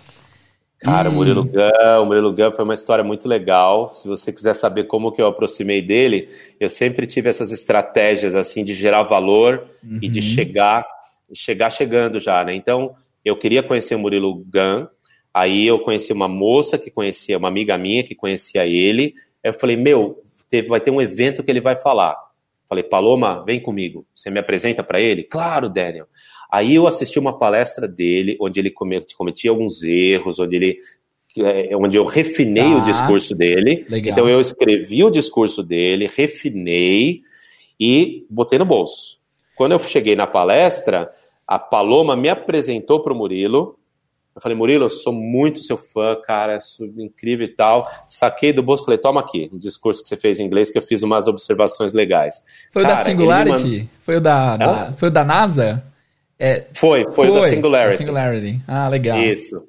Cara, o Murilo Gun, o Murilo Gun foi uma história muito legal. Se você quiser saber como que eu aproximei dele, eu sempre tive essas estratégias assim de gerar valor uhum. e de uhum. chegar, chegar chegando já, né? Então, eu queria conhecer o Murilo Gun. Aí eu conheci uma moça que conhecia, uma amiga minha que conhecia ele. Eu falei, meu, teve, vai ter um evento que ele vai falar. Falei, Paloma, vem comigo. Você me apresenta para ele? Claro, Daniel. Aí eu assisti uma palestra dele, onde ele cometia alguns erros, onde ele é, onde eu refinei o tá. discurso dele. Legal. Então eu escrevi o discurso dele, refinei e botei no bolso. Quando eu cheguei na palestra, a Paloma me apresentou para o Murilo. Eu falei, Murilo, eu sou muito seu fã, cara, é incrível e tal. Saquei do bolso, falei, toma aqui, um discurso que você fez em inglês, que eu fiz umas observações legais. Foi cara, o da Singularity? Foi o da, da, foi o da NASA? É, foi, foi, foi, da Singularity. Singularity. Ah, legal. Isso.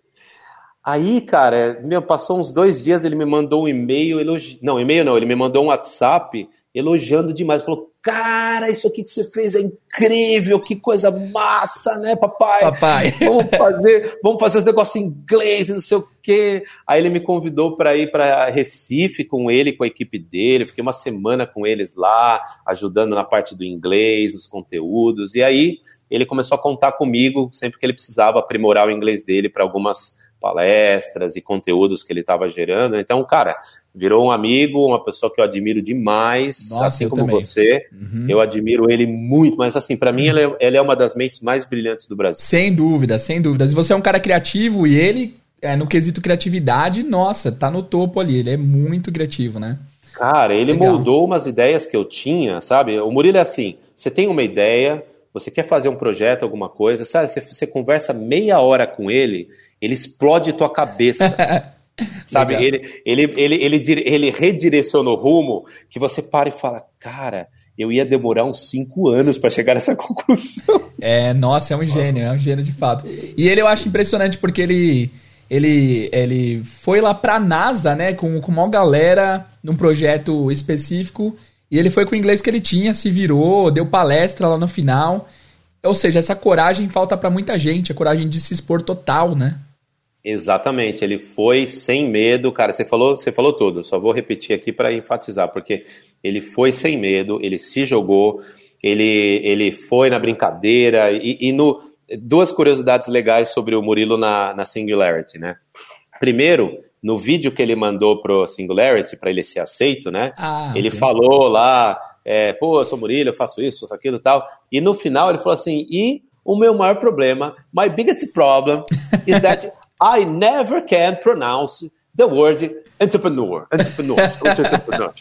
Aí, cara, meu, passou uns dois dias, ele me mandou um e-mail, elogi... não, e-mail não, ele me mandou um WhatsApp elogiando demais. Falou, cara, isso aqui que você fez é incrível, que coisa massa, né, papai? Papai. Vamos fazer, vamos fazer os negócios em inglês, não sei o quê. Aí ele me convidou para ir para Recife com ele, com a equipe dele. Fiquei uma semana com eles lá, ajudando na parte do inglês, nos conteúdos. E aí ele começou a contar comigo sempre que ele precisava aprimorar o inglês dele para algumas palestras e conteúdos que ele estava gerando. Então, cara, virou um amigo, uma pessoa que eu admiro demais, Nossa, assim como também. você. Uhum. Eu admiro ele muito, mas assim, para mim ele é, ele é, uma das mentes mais brilhantes do Brasil. Sem dúvida, sem dúvidas. E você é um cara criativo e ele, é, no quesito criatividade, nossa, tá no topo ali. Ele é muito criativo, né? Cara, ele Legal. moldou umas ideias que eu tinha, sabe? O Murilo é assim: você tem uma ideia, você quer fazer um projeto, alguma coisa, sabe? Você, você conversa meia hora com ele, ele explode tua cabeça. sabe? Ele, ele, ele, ele, ele redireciona o rumo que você para e fala, cara, eu ia demorar uns cinco anos para chegar nessa conclusão. É, nossa, é um gênio, é um gênio de fato. E ele eu acho impressionante porque ele ele, ele foi lá pra NASA, né, com, com uma galera num projeto específico e ele foi com o inglês que ele tinha, se virou, deu palestra lá no final. Ou seja, essa coragem falta para muita gente, a coragem de se expor total, né? Exatamente, ele foi sem medo, cara. Você falou, você falou tudo. Só vou repetir aqui para enfatizar, porque ele foi sem medo, ele se jogou, ele, ele foi na brincadeira e, e no duas curiosidades legais sobre o Murilo na, na Singularity, né? Primeiro, no vídeo que ele mandou pro Singularity para ele ser aceito, né? Ah, ele okay. falou lá, é, pô, eu sou Murilo, eu faço isso, faço aquilo e tal. E no final ele falou assim: e o meu maior problema, my biggest problem is that I never can pronounce the word entrepreneur. Entrepreneur. entrepreneur.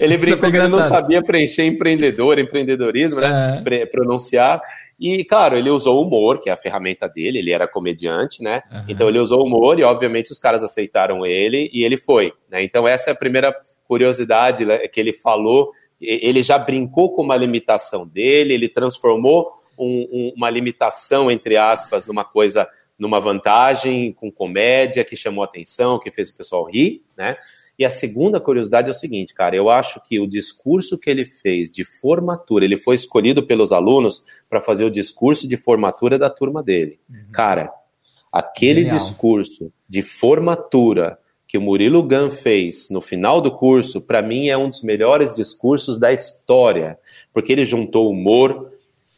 ele brincou que ele não sabia preencher empreendedor, empreendedorismo, né? É. Pronunciar. E, claro, ele usou o humor, que é a ferramenta dele, ele era comediante, né? Uhum. Então ele usou o humor e, obviamente, os caras aceitaram ele e ele foi. Né? Então, essa é a primeira curiosidade né, que ele falou. Ele já brincou com uma limitação dele, ele transformou um, um, uma limitação, entre aspas, numa coisa, numa vantagem com comédia que chamou atenção, que fez o pessoal rir, né? E a segunda curiosidade é o seguinte, cara, eu acho que o discurso que ele fez de formatura, ele foi escolhido pelos alunos para fazer o discurso de formatura da turma dele. Uhum. Cara, aquele Genial. discurso de formatura que o Murilo Gun fez no final do curso, para mim é um dos melhores discursos da história, porque ele juntou humor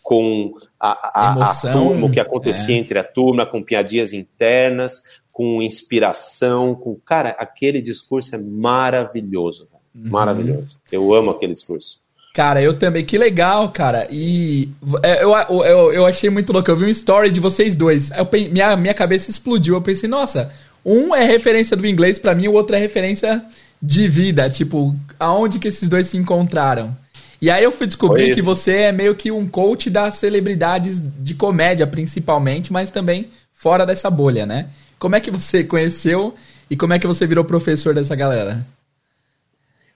com a, a, Emoção, a turma, o que acontecia é. entre a turma, com piadinhas internas, com inspiração, com cara, aquele discurso é maravilhoso, uhum. maravilhoso. Eu amo aquele discurso. Cara, eu também. Que legal, cara. E é, eu, eu, eu achei muito louco. Eu vi um story de vocês dois. Eu, minha, minha cabeça explodiu. Eu pensei, nossa, um é referência do inglês para mim, o outro é referência de vida, tipo, aonde que esses dois se encontraram. E aí eu fui descobrir que você é meio que um coach das celebridades de comédia, principalmente, mas também fora dessa bolha, né? Como é que você conheceu e como é que você virou professor dessa galera?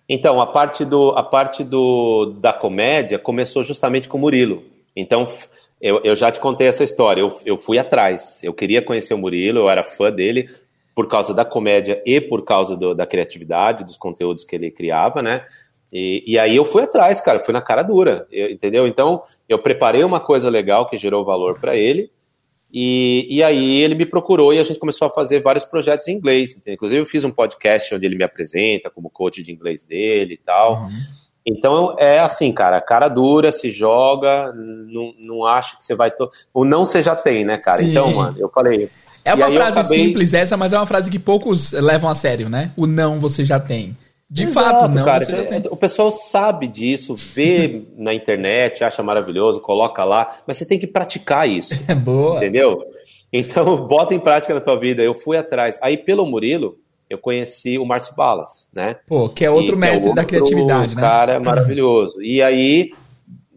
Então, a parte, do, a parte do, da comédia começou justamente com o Murilo. Então, eu, eu já te contei essa história. Eu, eu fui atrás. Eu queria conhecer o Murilo, eu era fã dele por causa da comédia e por causa do, da criatividade, dos conteúdos que ele criava, né? E, e, aí eu fui atrás, cara, fui na cara dura, eu, entendeu? Então eu preparei uma coisa legal que gerou valor para ele, e, e aí ele me procurou e a gente começou a fazer vários projetos em inglês. Entendeu? Inclusive eu fiz um podcast onde ele me apresenta como coach de inglês dele e tal. Uhum. Então é assim, cara, cara dura, se joga, não, não acha que você vai. To... O não você já tem, né, cara? Sim. Então, mano, eu falei. É uma frase acabei... simples essa, mas é uma frase que poucos levam a sério, né? O não você já tem. De Exato, fato, não. Cara, o pessoal sabe disso, vê na internet, acha maravilhoso, coloca lá, mas você tem que praticar isso. É boa. Entendeu? Então, bota em prática na tua vida. Eu fui atrás. Aí, pelo Murilo, eu conheci o Márcio Balas, né? Pô, que é outro e, mestre é outro da criatividade, né? cara maravilhoso. E aí,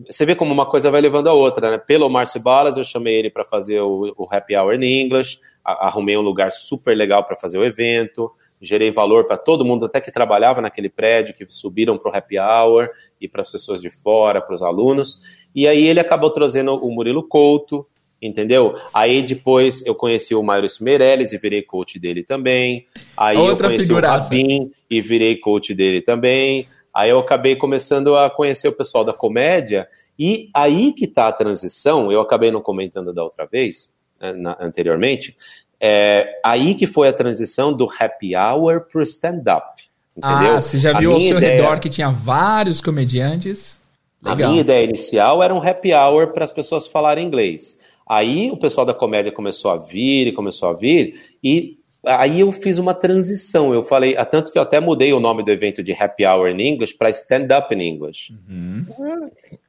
você vê como uma coisa vai levando a outra, né? Pelo Márcio Balas, eu chamei ele para fazer o, o, Happy Hour in English, arrumei um lugar super legal para fazer o evento gerei valor para todo mundo, até que trabalhava naquele prédio, que subiram para o happy hour e para as pessoas de fora, para os alunos. E aí ele acabou trazendo o Murilo Couto, entendeu? Aí depois eu conheci o Maurício Meirelles e virei coach dele também. Aí Outra eu conheci figuraça. o Rabin e virei coach dele também. Aí eu acabei começando a conhecer o pessoal da comédia. E aí que está a transição, eu acabei não comentando da outra vez, né, na, anteriormente, é aí que foi a transição do happy hour pro stand-up. Entendeu? Ah, você já viu ao seu ideia... redor que tinha vários comediantes? Legal. A minha ideia inicial era um happy hour para as pessoas falarem inglês. Aí o pessoal da comédia começou a vir e começou a vir, e aí eu fiz uma transição. Eu falei, tanto que eu até mudei o nome do evento de Happy Hour in English para Stand Up in English. Uhum.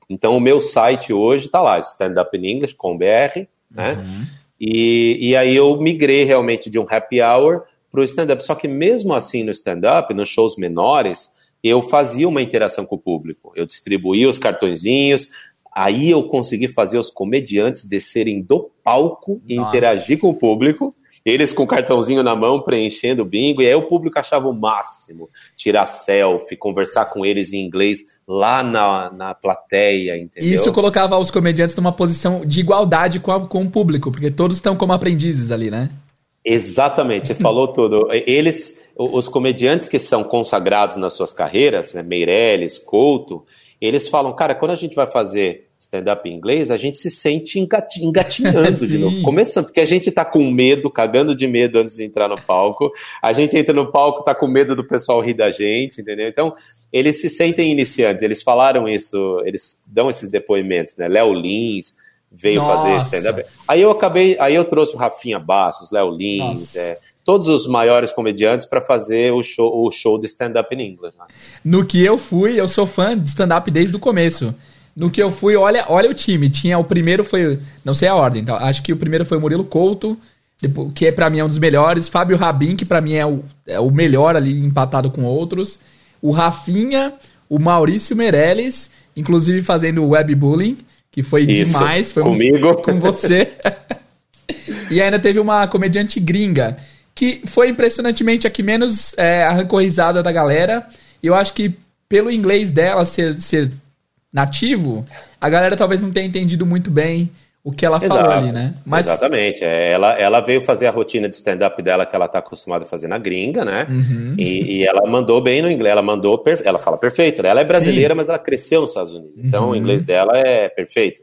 Então o meu site hoje está lá, Stand Up in English com BR, né? E, e aí eu migrei realmente de um happy hour para o stand-up. Só que mesmo assim no stand-up, nos shows menores, eu fazia uma interação com o público. Eu distribuía os cartõezinhos, aí eu consegui fazer os comediantes descerem do palco e Nossa. interagir com o público. Eles com o cartãozinho na mão, preenchendo o bingo, e aí o público achava o máximo tirar selfie, conversar com eles em inglês lá na, na plateia, entendeu? Isso colocava os comediantes numa posição de igualdade com, a, com o público, porque todos estão como aprendizes ali, né? Exatamente, você falou tudo. Eles, os comediantes que são consagrados nas suas carreiras, né, Meirelles, Couto, eles falam, cara, quando a gente vai fazer stand-up em inglês, a gente se sente engatinhando de novo, começando, porque a gente tá com medo, cagando de medo antes de entrar no palco, a gente entra no palco, tá com medo do pessoal rir da gente, entendeu? Então, eles se sentem iniciantes, eles falaram isso, eles dão esses depoimentos, né? Léo Lins veio Nossa. fazer stand-up. Aí eu acabei, aí eu trouxe o Rafinha Bastos, Léo Lins, é, todos os maiores comediantes para fazer o show, o show de stand-up em inglês. Né? No que eu fui, eu sou fã de stand-up desde o começo. No que eu fui, olha, olha o time. Tinha o primeiro foi, não sei a ordem, então, acho que o primeiro foi o Murilo Couto, que é para mim é um dos melhores, Fábio Rabin, que para mim é o, é o melhor ali empatado com outros o Rafinha, o Maurício Meirelles, inclusive fazendo webbullying, que foi Isso, demais. Foi comigo. Com você. e ainda teve uma comediante gringa, que foi impressionantemente a que menos é, arrancou risada da galera. E eu acho que pelo inglês dela ser, ser nativo, a galera talvez não tenha entendido muito bem o que ela Exato, falou ali, né? Mas... Exatamente. É, ela, ela veio fazer a rotina de stand-up dela que ela tá acostumada a fazer na gringa, né? Uhum. E, e, ela mandou bem no inglês, ela mandou, per... ela fala perfeito, né? Ela é brasileira, Sim. mas ela cresceu nos Estados Unidos, então uhum. o inglês dela é perfeito.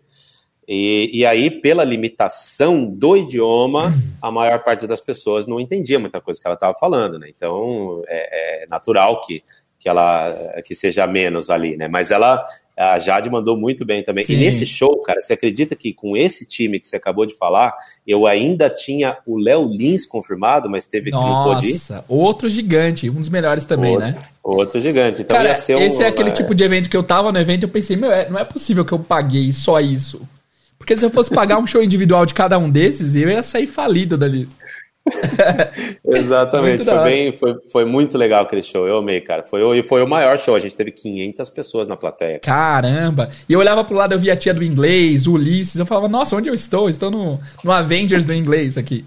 E, e aí, pela limitação do idioma, a maior parte das pessoas não entendia muita coisa que ela estava falando, né? Então é, é natural que que ela que seja menos ali, né? Mas ela a Jade mandou muito bem também. Sim. E nesse show, cara, você acredita que com esse time que você acabou de falar, eu ainda tinha o Léo Lins confirmado, mas teve Nossa, que não pôde outro gigante, um dos melhores também, outro, né? Outro gigante. Então cara, ia ser um, esse é aquele é... tipo de evento que eu tava no evento e eu pensei, meu, é, não é possível que eu paguei só isso. Porque se eu fosse pagar um show individual de cada um desses, eu ia sair falido dali. Exatamente, foi, bem, foi, foi muito legal aquele show, eu amei, cara. Foi, foi o maior show, a gente teve 500 pessoas na plateia. Caramba! E eu olhava pro lado, eu via a tia do inglês, o Ulisses, eu falava, nossa, onde eu estou? Estou no, no Avengers do inglês aqui.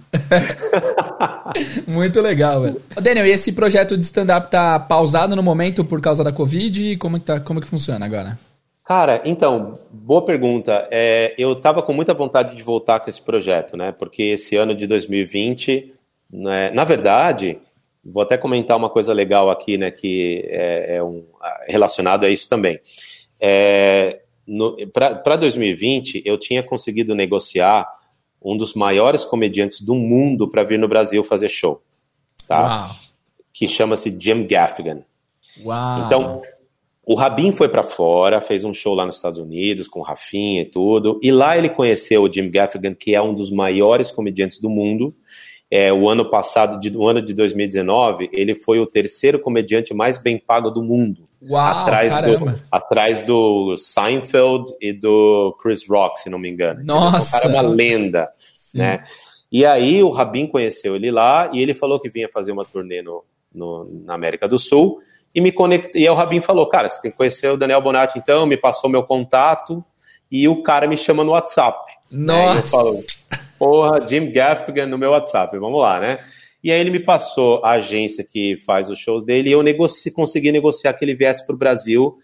muito legal, velho. Daniel, e esse projeto de stand-up tá pausado no momento por causa da Covid? Como que, tá, como que funciona agora? Cara, então, boa pergunta. É, eu estava com muita vontade de voltar com esse projeto, né? Porque esse ano de 2020, né, na verdade, vou até comentar uma coisa legal aqui, né? Que é, é um, relacionado a isso também. É, Para 2020, eu tinha conseguido negociar um dos maiores comediantes do mundo para vir no Brasil fazer show, tá? Uau. Que chama-se Jim Gaffigan. Uau. Então o Rabin foi para fora, fez um show lá nos Estados Unidos com o Rafinha e tudo. E lá ele conheceu o Jim Gaffigan, que é um dos maiores comediantes do mundo. É, o ano passado, de, o ano de 2019, ele foi o terceiro comediante mais bem pago do mundo. Uau, atrás, do, atrás do Seinfeld e do Chris Rock, se não me engano. Nossa! O cara é uma lenda, Sim. né? E aí o Rabin conheceu ele lá e ele falou que vinha fazer uma turnê no, no na América do Sul e me conectei. E aí o Rabin falou: Cara, você tem que conhecer o Daniel Bonatti, então, me passou meu contato e o cara me chama no WhatsApp. Nossa! Né? eu falo: Porra, Jim Gaffigan no meu WhatsApp, vamos lá, né? E aí ele me passou a agência que faz os shows dele e eu negoci consegui negociar que ele viesse para o Brasil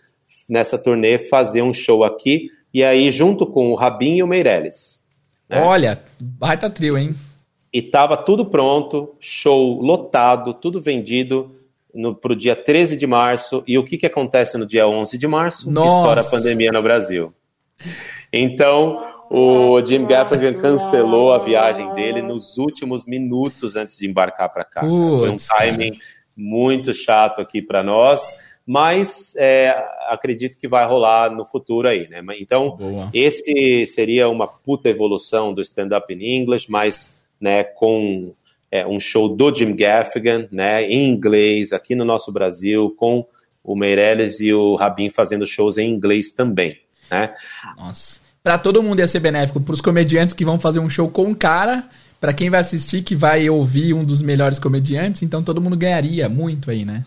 nessa turnê fazer um show aqui. E aí, junto com o Rabin e o Meirelles. Né? Olha, baita trio, hein? E tava tudo pronto, show lotado, tudo vendido para o dia 13 de março. E o que, que acontece no dia 11 de março? Nossa. Estoura a pandemia no Brasil. Então, o Jim Gaffigan cancelou a viagem dele nos últimos minutos antes de embarcar para cá. Putz, Foi um timing cara. muito chato aqui para nós, mas é, acredito que vai rolar no futuro aí, né? Então, Boa. esse seria uma puta evolução do stand-up in English, mas né, com é, um show do Jim Gaffigan, né, em inglês, aqui no nosso Brasil, com o Meirelles e o Rabin fazendo shows em inglês também, né? Nossa. Para todo mundo ia ser benéfico, para os comediantes que vão fazer um show com cara, para quem vai assistir que vai ouvir um dos melhores comediantes, então todo mundo ganharia muito aí, né?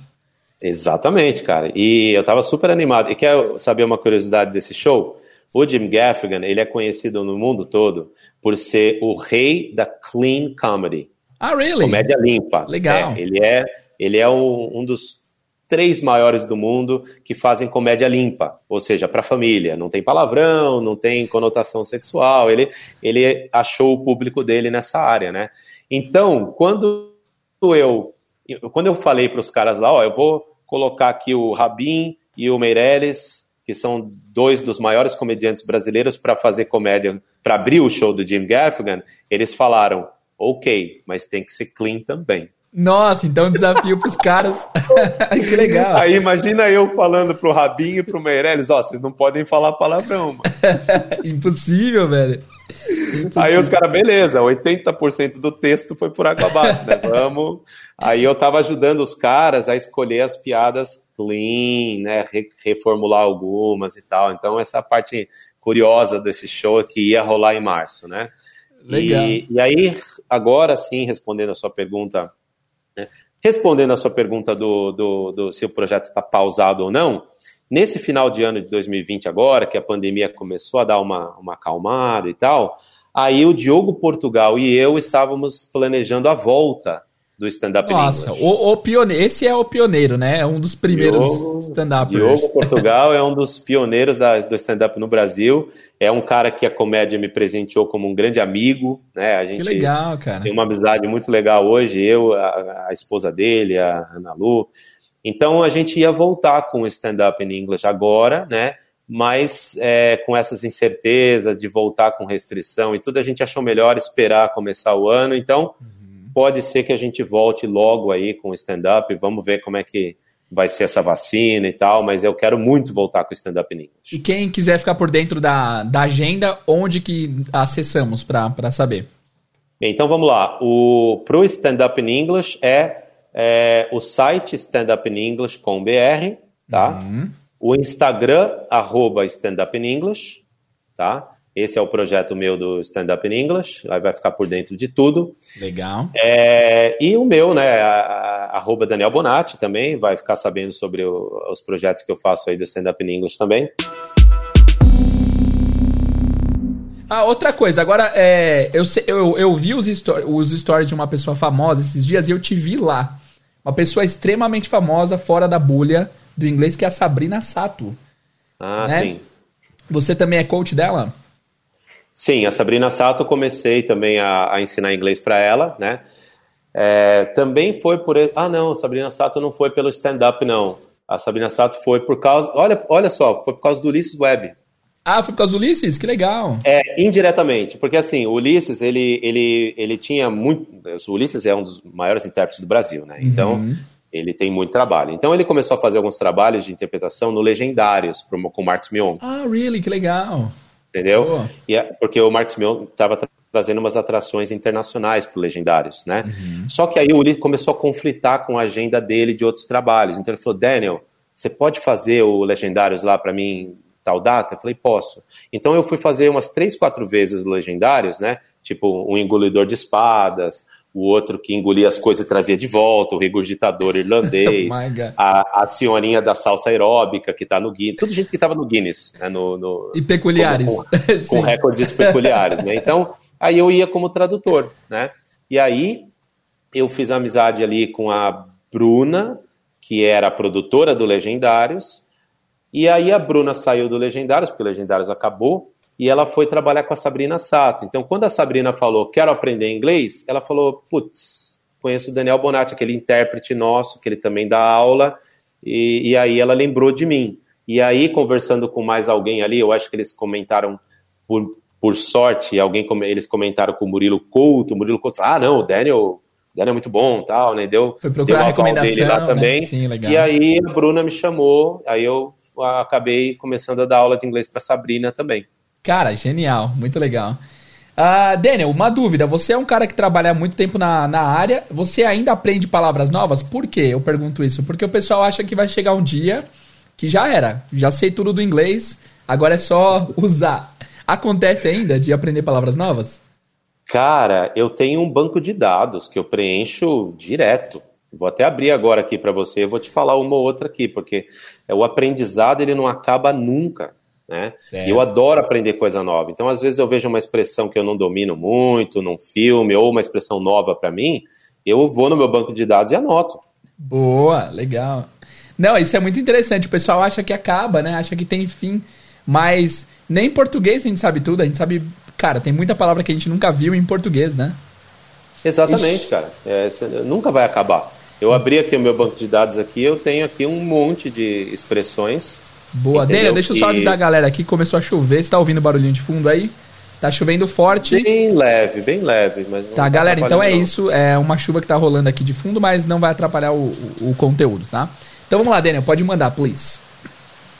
Exatamente, cara. E eu tava super animado. E quer saber uma curiosidade desse show? O Jim Gaffigan, ele é conhecido no mundo todo por ser o rei da clean comedy. Ah, really? Comédia limpa. Legal. É, ele é, ele é um, um dos três maiores do mundo que fazem comédia limpa, ou seja, para família. Não tem palavrão, não tem conotação sexual. Ele, ele achou o público dele nessa área, né? Então, quando eu, quando eu falei para os caras lá, ó, eu vou colocar aqui o Rabin e o Meirelles, que são dois dos maiores comediantes brasileiros para fazer comédia, para abrir o show do Jim Gaffigan, eles falaram: ok, mas tem que ser clean também. Nossa, então desafio pros caras. que legal. Aí imagina eu falando pro Rabinho e pro Meirelles, ó, vocês não podem falar palavrão, mano. Impossível, velho. Impossível. Aí os caras, beleza, 80% do texto foi por água abaixo, né? Vamos. Aí eu tava ajudando os caras a escolher as piadas clean, né? Reformular algumas e tal. Então, essa parte curiosa desse show é que ia rolar em março, né? Legal. E, e aí, agora sim, respondendo a sua pergunta, né? respondendo a sua pergunta do, do, do se o projeto está pausado ou não, nesse final de ano de 2020 agora, que a pandemia começou a dar uma, uma acalmada e tal, aí o Diogo Portugal e eu estávamos planejando a volta do stand-up Nossa, o, o pioneiro, esse é o pioneiro, né? É um dos primeiros stand-uppers. Diogo Portugal é um dos pioneiros da, do stand-up no Brasil. É um cara que a comédia me presenteou como um grande amigo, né? A gente que legal, cara. Tem uma amizade muito legal hoje, eu, a, a esposa dele, a Ana Lu. Então a gente ia voltar com o stand-up in English agora, né? Mas é, com essas incertezas de voltar com restrição e tudo, a gente achou melhor esperar começar o ano. Então, pode ser que a gente volte logo aí com o stand-up, vamos ver como é que vai ser essa vacina e tal, mas eu quero muito voltar com o stand-up em inglês. E quem quiser ficar por dentro da, da agenda, onde que acessamos para saber? Então vamos lá, o pro Stand Up in English é, é o site Stand Up in English com BR, tá? Uhum. O Instagram, arroba Stand Up in English, tá? Esse é o projeto meu do Stand Up in English, aí vai ficar por dentro de tudo. Legal. É, e o meu, né, arroba Daniel Bonatti também, vai ficar sabendo sobre o, os projetos que eu faço aí do Stand Up in English também. Ah, outra coisa, agora, é, eu, eu, eu vi os, os stories de uma pessoa famosa esses dias e eu te vi lá. Uma pessoa extremamente famosa, fora da bolha do inglês, que é a Sabrina Sato. Ah, né? sim. Você também é coach dela? Sim, a Sabrina Sato eu comecei também a, a ensinar inglês para ela, né? É, também foi por. Ah, não, a Sabrina Sato não foi pelo stand-up, não. A Sabrina Sato foi por causa. Olha, olha só, foi por causa do Ulisses Web. Ah, foi por causa do Ulisses? Que legal. É, indiretamente, porque assim, o Ulisses, ele, ele, ele tinha muito. O Ulisses é um dos maiores intérpretes do Brasil, né? Então, uhum. ele tem muito trabalho. Então, ele começou a fazer alguns trabalhos de interpretação no Legendários, com o Marcos Mion. Ah, really? Que legal entendeu? E é, porque o Marcos Mion estava trazendo umas atrações internacionais para Legendários, né? Uhum. Só que aí o Lee começou a conflitar com a agenda dele de outros trabalhos. Então ele falou, Daniel, você pode fazer o Legendários lá para mim tal data? Eu falei, posso. Então eu fui fazer umas três, quatro vezes o Legendários, né? Tipo, um engolidor de espadas, o outro que engolia as coisas e trazia de volta, o regurgitador irlandês, oh a, a senhorinha da salsa aeróbica que está no Guinness, tudo gente que estava no Guinness, né, no, no, e peculiares. Com, com, com recordes peculiares, né? Então, aí eu ia como tradutor, né? E aí eu fiz amizade ali com a Bruna, que era a produtora do Legendários, e aí a Bruna saiu do Legendários, porque o Legendários acabou, e ela foi trabalhar com a Sabrina Sato. Então, quando a Sabrina falou, quero aprender inglês, ela falou, putz, conheço o Daniel Bonatti, aquele intérprete nosso, que ele também dá aula, e, e, aí ela lembrou de mim. E aí, conversando com mais alguém ali, eu acho que eles comentaram, por, por sorte, alguém eles comentaram com o Murilo Couto, o Murilo Couto falou, ah, não, o Daniel... Daniel é muito bom, tal, né? Deu, Foi procurar deu recomendação dele lá né? também. Sim, legal. E aí a Bruna me chamou, aí eu acabei começando a dar aula de inglês para Sabrina também. Cara, genial, muito legal. Uh, Daniel, uma dúvida. Você é um cara que trabalha muito tempo na, na área. Você ainda aprende palavras novas? Por que eu pergunto isso? Porque o pessoal acha que vai chegar um dia que já era. Já sei tudo do inglês, agora é só usar. Acontece ainda de aprender palavras novas? Cara, eu tenho um banco de dados que eu preencho direto. Vou até abrir agora aqui para você, vou te falar uma ou outra aqui, porque o aprendizado ele não acaba nunca. Né? E eu adoro aprender coisa nova. Então, às vezes, eu vejo uma expressão que eu não domino muito num filme ou uma expressão nova para mim, eu vou no meu banco de dados e anoto. Boa, legal. Não, isso é muito interessante. O pessoal acha que acaba, né? Acha que tem fim. Mas nem em português a gente sabe tudo. A gente sabe. Cara, tem muita palavra que a gente nunca viu em português, né? Exatamente, Ixi. cara. É, nunca vai acabar. Eu abri aqui o meu banco de dados aqui, eu tenho aqui um monte de expressões Boa. Daniel, deixa eu só avisar a galera aqui, começou a chover, você tá ouvindo barulhinho de fundo aí? Tá chovendo forte. Bem leve, bem leve. Mas tá, galera, então é não. isso. É uma chuva que tá rolando aqui de fundo, mas não vai atrapalhar o, o, o conteúdo, tá? Então vamos lá, Daniel, pode mandar, please.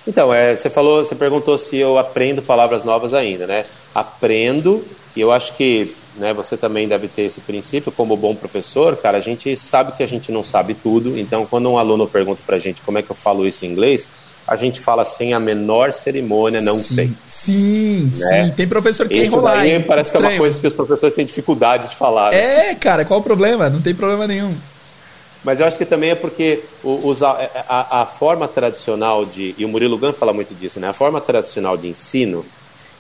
Então, é, você falou, você perguntou se eu aprendo palavras novas ainda, né? Aprendo, e eu acho que né, você também deve ter esse princípio, como bom professor, cara, a gente sabe que a gente não sabe tudo, então quando um aluno pergunta pra gente como é que eu falo isso em inglês, a gente fala sem a menor cerimônia, não sim, sei. Sim, né? sim. Tem professor que Isso enrolar. Daí parece que é uma coisa que os professores têm dificuldade de falar. Né? É, cara, qual o problema? Não tem problema nenhum. Mas eu acho que também é porque os, a, a, a, forma tradicional de. E o Murilo Gun fala muito disso, né? A forma tradicional de ensino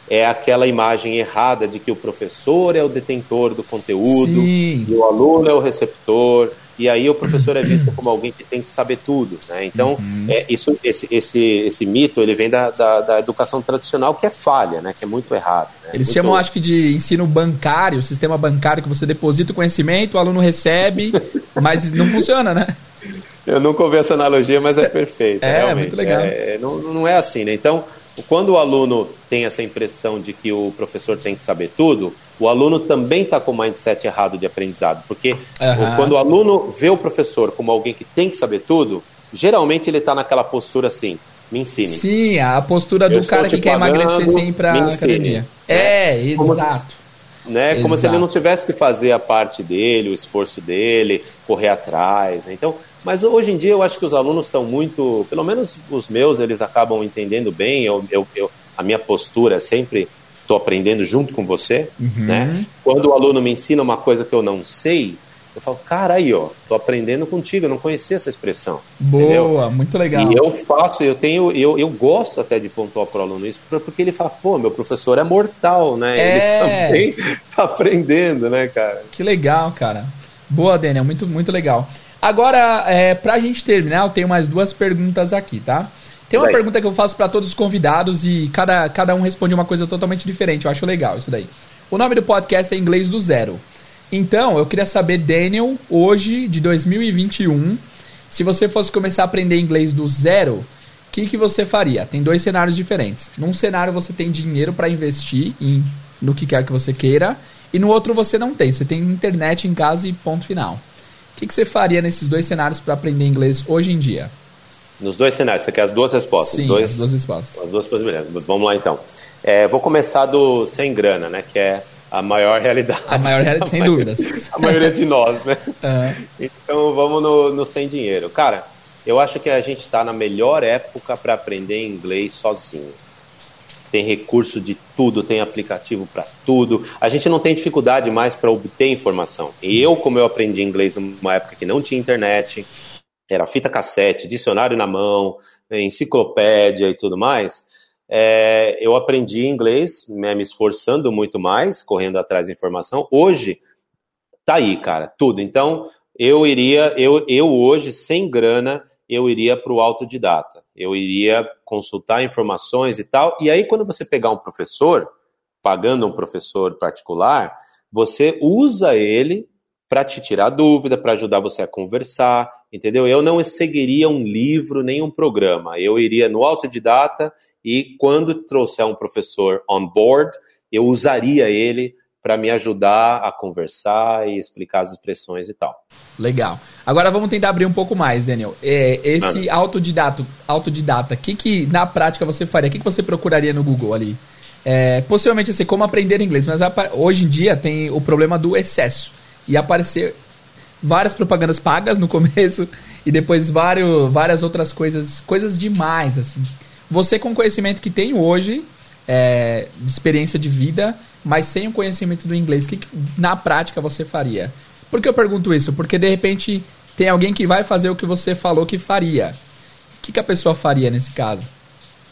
é aquela imagem errada de que o professor é o detentor do conteúdo Sim. e o aluno é o receptor e aí o professor é visto como alguém que tem que saber tudo, né? Então, uhum. é, isso, esse, esse, esse mito, ele vem da, da, da, educação tradicional que é falha, né? Que é muito errado. Né? Eles muito... chamam, acho que, de ensino bancário, sistema bancário, que você deposita o conhecimento, o aluno recebe, mas não funciona, né? Eu nunca ouvi essa analogia, mas é perfeita. É, realmente. muito legal. É, não, não é assim, né? Então, quando o aluno tem essa impressão de que o professor tem que saber tudo, o aluno também está com o mindset errado de aprendizado. Porque uhum. quando o aluno vê o professor como alguém que tem que saber tudo, geralmente ele está naquela postura assim, me ensine. Sim, a postura do cara que quer emagrecer sem ir para a academia. É, é exato. Né? Como Exato. se ele não tivesse que fazer a parte dele, o esforço dele, correr atrás. Né? Então, mas hoje em dia eu acho que os alunos estão muito, pelo menos os meus, eles acabam entendendo bem. Eu, eu, eu a minha postura é sempre estou aprendendo junto com você, Uhum. né? Quando o aluno me ensina uma coisa que eu não sei, eu falo, cara, aí, ó, tô aprendendo contigo, eu não conhecia essa expressão. Boa, entendeu? muito legal. E eu faço, eu tenho, eu, eu gosto até de pontuar para o aluno isso, porque ele fala, pô, meu professor é mortal, né? É. Ele também tá aprendendo, né, cara? Que legal, cara. Boa, Daniel, muito, muito legal. Agora, é, pra gente terminar, eu tenho mais duas perguntas aqui, tá? Tem uma Vai. pergunta que eu faço pra todos os convidados e cada, cada um responde uma coisa totalmente diferente. Eu acho legal isso daí. O nome do podcast é Inglês do Zero. Então, eu queria saber, Daniel, hoje, de 2021, se você fosse começar a aprender inglês do zero, o que, que você faria? Tem dois cenários diferentes. Num cenário você tem dinheiro pra investir em, no que quer que você queira, e no outro você não tem. Você tem internet em casa e ponto final. O que, que você faria nesses dois cenários para aprender inglês hoje em dia? Nos dois cenários, você quer as duas respostas? Sim, dois, as duas respostas. As duas possibilidades. Vamos lá, então. É, vou começar do sem grana, né, que é a maior realidade. A maior realidade, sem maioria- dúvidas. A maioria de nós, né? Ah, Então vamos no, no sem dinheiro. Cara, eu acho que a gente está na melhor época para aprender inglês sozinho. Tem recurso de tudo, tem aplicativo para tudo. A gente não tem dificuldade mais para obter informação. E eu, como eu aprendi inglês numa época que não tinha internet, era fita cassete, dicionário na mão, enciclopédia e tudo mais, é, eu aprendi inglês, né, me esforçando muito mais, correndo atrás da informação. Hoje, tá aí, cara, tudo. Então, eu iria, eu, eu hoje, sem grana, eu iria para o autodidata. Eu iria consultar informações e tal. E aí, quando você pegar um professor, pagando um professor particular, você usa ele para te tirar dúvida, para ajudar você a conversar, entendeu? Eu não seguiria um livro nem um programa. Eu iria no autodidata e quando trouxer um professor on board, eu usaria ele para me ajudar a conversar e explicar as expressões e tal. legal. Agora vamos tentar abrir um pouco mais, Daniel. É, esse autodidata, autodidata, que que na prática você faria? O que, que você procuraria no Google ali? É, possivelmente assim, como aprender inglês, mas hoje em dia tem o problema do excesso. E aparecer várias propagandas pagas no começo e depois vários, várias outras coisas, coisas demais, assim. Você com o conhecimento que tem hoje, é, de experiência de vida, mas sem o conhecimento do inglês, o que, que na prática você faria? Por que eu pergunto isso? Porque de repente tem alguém que vai fazer o que você falou que faria. O que, que a pessoa faria nesse caso?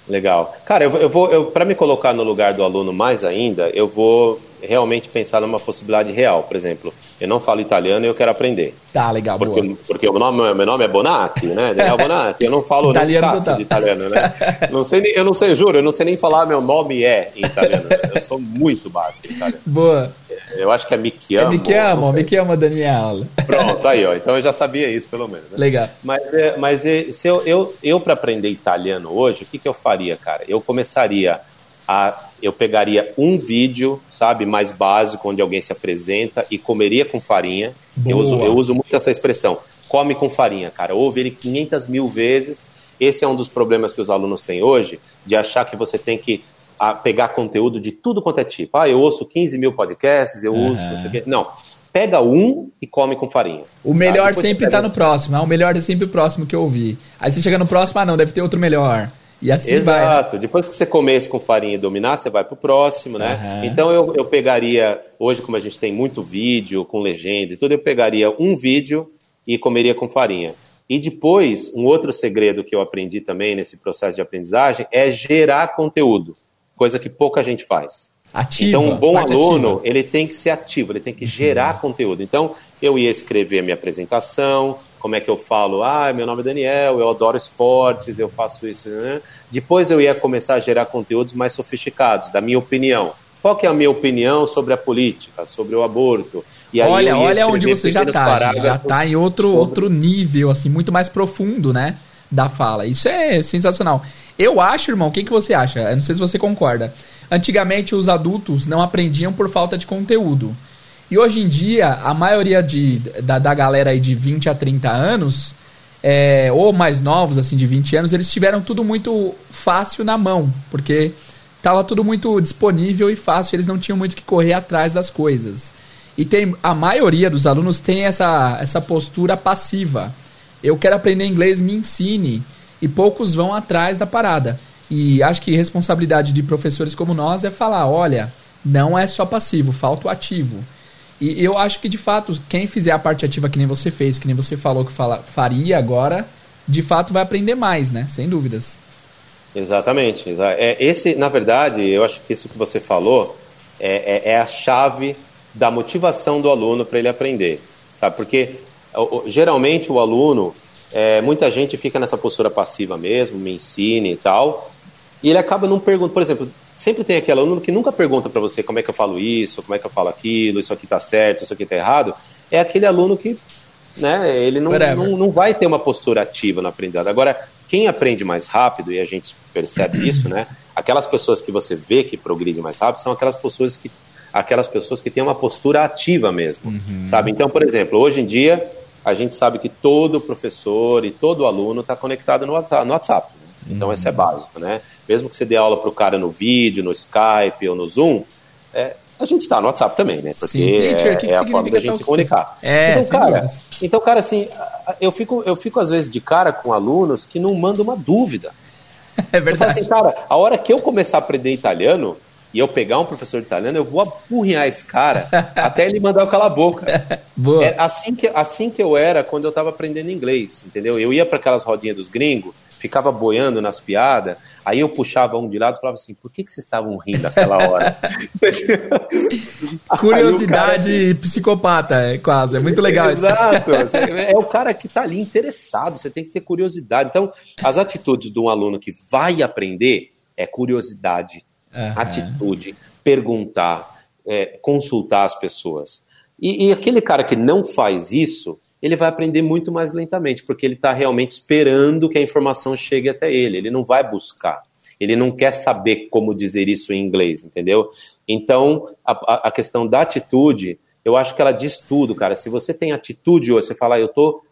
Legal. Cara, eu, eu vou, eu, para me colocar no lugar do aluno mais ainda, eu vou realmente pensar numa possibilidade real. Por exemplo, eu não falo italiano e eu quero aprender. Tá, legal, boa. Porque, porque o nome, meu nome é Bonatti, né? Daniel Bonatti. Eu não falo nem Italiano total. de italiano, né? Não sei, nem- eu não sei, juro, eu não sei nem falar meu nome é em italiano. Eu sou muito básico em italiano. Boa. Eu acho que é me É, chiamo. me que não amo, sei. me que ama, Daniel. Pronto, aí, ó. Então eu já sabia isso, pelo menos. né? Legal. Mas, é, mas é, se eu, eu, eu para aprender italiano hoje, o que, que eu faria, cara? Eu começaria a. Eu pegaria um vídeo, sabe, mais básico, onde alguém se apresenta e comeria com farinha. Eu uso, eu uso muito essa expressão. Come com farinha, cara. Ouve ele 500 mil vezes. Esse é um dos problemas que os alunos têm hoje, de achar que você tem que ah, pegar conteúdo de tudo quanto é tipo. Ah, eu ouço 15 mil podcasts, eu uso. Não, sei o quê. não. Pega um e come com farinha. O melhor Tá, sempre tá pega- no próximo. Ah, o melhor é sempre o próximo que eu ouvi. Aí você chega no próximo, ah, não, deve ter outro melhor. E assim vai. Exato. Depois que você esse com farinha e dominar, você vai pro próximo, né? Aham. Então eu, eu pegaria, hoje como a gente tem muito vídeo com legenda e tudo, eu pegaria um vídeo e comeria com farinha. E depois, um outro segredo que eu aprendi também nesse processo de aprendizagem é gerar conteúdo, coisa que pouca gente faz. Ativa. Então, um bom aluno, ativa. Uhum. ele tem que ser ativo, ele tem que gerar conteúdo. Então, eu ia escrever a minha apresentação, como é que eu falo, ah, meu nome é Daniel, eu adoro esportes, eu faço isso, né? Depois eu ia começar a gerar conteúdos mais sofisticados, da minha opinião. Qual que é a minha opinião sobre a política, sobre o aborto? E aí olha, olha onde você já pequenos tá. Já parágrafos tá em outro, sobre- outro nível, assim, muito mais profundo, né? Da fala. Isso é sensacional. Eu acho, irmão, o que, que você acha? Eu não sei se você concorda. Antigamente os adultos não aprendiam por falta de conteúdo. E hoje em dia, a maioria de, da, da galera aí de 20 a 30 anos, é, ou mais novos, assim, de 20 anos, eles tiveram tudo muito fácil na mão, porque tava tudo muito disponível e fácil, eles não tinham muito que correr atrás das coisas. E tem a maioria dos alunos tem essa, essa postura passiva. Eu quero aprender inglês, me ensine. E poucos vão atrás da parada. E acho que responsabilidade de professores como nós é falar, olha, não é só passivo, falta o ativo. E eu acho que, de fato, quem fizer a parte ativa que nem você fez, que nem você falou que fala, faria agora, de fato vai aprender mais, né? Sem dúvidas. Exatamente. É, esse, na verdade, eu acho que isso que você falou é, é, é a chave da motivação do aluno para ele aprender, sabe? Porque geralmente o aluno, é, muita gente fica nessa postura passiva mesmo, me ensine e tal, e ele acaba não perguntando, por exemplo, sempre tem aquele aluno que nunca pergunta para você como é que eu falo isso, como é que eu falo aquilo, isso aqui está certo, isso aqui está errado, é aquele aluno que, né, ele não, não, não vai ter uma postura ativa no aprendizado. Agora, quem aprende mais rápido, e a gente percebe isso, né, aquelas pessoas que você vê que progridem mais rápido são aquelas pessoas que aquelas pessoas que têm uma postura ativa mesmo, uhum. sabe? Então, por exemplo, hoje em dia a gente sabe que todo professor e todo aluno está conectado no WhatsApp. No WhatsApp né? Então, uhum. isso é básico, né? Mesmo que você dê aula para o cara no vídeo, no Skype ou no Zoom, é, a gente está no WhatsApp também, né? Porque Sim, teacher, é, que é a forma da gente se comunicar. É, então, cara, então, cara, assim, eu fico, eu fico às vezes de cara com alunos que não mandam uma dúvida. É verdade. Eu falo assim, cara, a hora que eu começar a aprender italiano, e eu pegar um professor de italiano, eu vou apurrinhar esse cara até ele mandar eu calar a boca. Boa. É assim que, assim que eu era quando eu estava aprendendo inglês, entendeu? Eu ia para aquelas rodinhas dos gringos, ficava boiando nas piadas, aí eu puxava um de lado e falava assim, por que, que vocês estavam rindo naquela hora? Curiosidade cara... psicopata, é quase, é muito legal Exato, é o cara que está ali interessado, você tem que ter curiosidade. Então, as atitudes de um aluno que vai aprender é curiosidade, uhum. atitude, perguntar, é, consultar as pessoas. E, e, aquele cara que não faz isso, ele vai aprender muito mais lentamente, porque ele está realmente esperando que a informação chegue até ele. Ele não vai buscar. Ele não quer saber como dizer isso em inglês, entendeu? Então, a, a questão da atitude, eu acho que ela diz tudo, cara. Se você tem atitude hoje, você fala, ah, eu tô,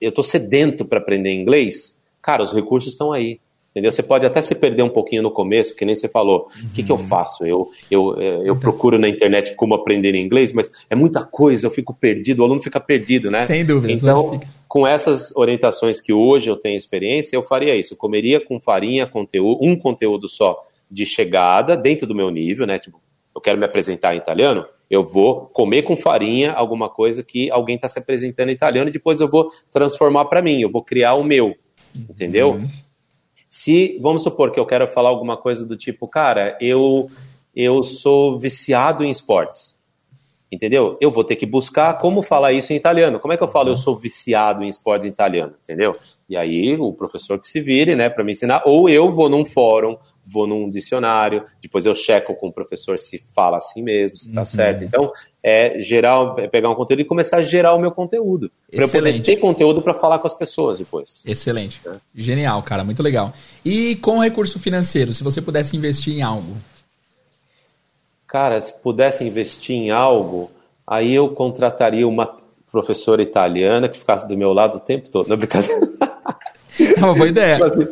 eu tô sedento para aprender inglês, cara, os recursos estão aí. Entendeu? Você pode até se perder um pouquinho no começo, que nem você falou. O uhum. que, que eu uhum. faço? Eu, eu, é, eu procuro na internet como aprender inglês, mas é muita coisa, eu fico perdido, o aluno fica perdido, né? Sem dúvida. Então, com essas orientações que hoje eu tenho experiência, eu faria isso. Eu comeria com farinha, conteúdo, um conteúdo só de chegada, dentro do meu nível, né? Tipo, eu quero me apresentar em italiano, eu vou comer com farinha alguma coisa que alguém está se apresentando em italiano e depois eu vou transformar para mim, eu vou criar o meu, entendeu? Uhum. Se, vamos supor que eu quero falar alguma coisa do tipo, cara, eu, eu sou viciado em esportes. Entendeu? Eu vou ter que buscar como falar isso em italiano. Como é que eu falo eu sou viciado em esportes em italiano? Entendeu? E aí o professor que se vire, né, para me ensinar, ou eu vou num fórum, vou num dicionário, depois eu checo com o professor se fala assim mesmo, se está uhum. certo. Então, é gerar, é pegar um conteúdo e começar a gerar o meu conteúdo. Para eu poder ter conteúdo para falar com as pessoas depois. Excelente. É. Genial, cara, muito legal. E com recurso financeiro, se você pudesse investir em algo? Cara, se pudesse investir em algo, aí eu contrataria uma professora italiana que ficasse do meu lado o tempo todo. Não, brincadeira. É uma boa ideia. Tipo assim,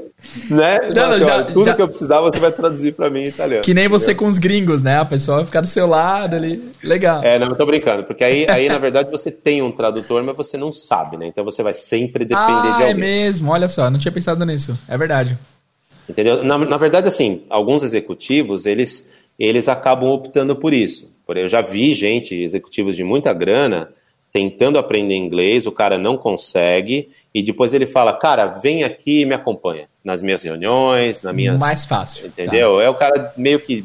né? Não, assim, já, tudo já... que eu precisar você vai traduzir para mim em italiano. Que nem entendeu? você com os gringos, né? A pessoa vai ficar do seu lado ali. Legal. É, não, eu tô brincando, porque aí, aí na verdade você tem um tradutor, mas você não sabe, né? Então você vai sempre depender ah, de alguém. É mesmo, olha só, não tinha pensado nisso. É verdade. Entendeu? Na, na verdade, assim, alguns executivos, eles, eles acabam optando por isso. Eu já vi gente, executivos de muita grana, tentando aprender inglês, o cara não consegue, e depois ele fala, cara, vem aqui e me acompanha nas minhas reuniões, nas minhas... Mais fácil. Entendeu? Tá. É o cara meio que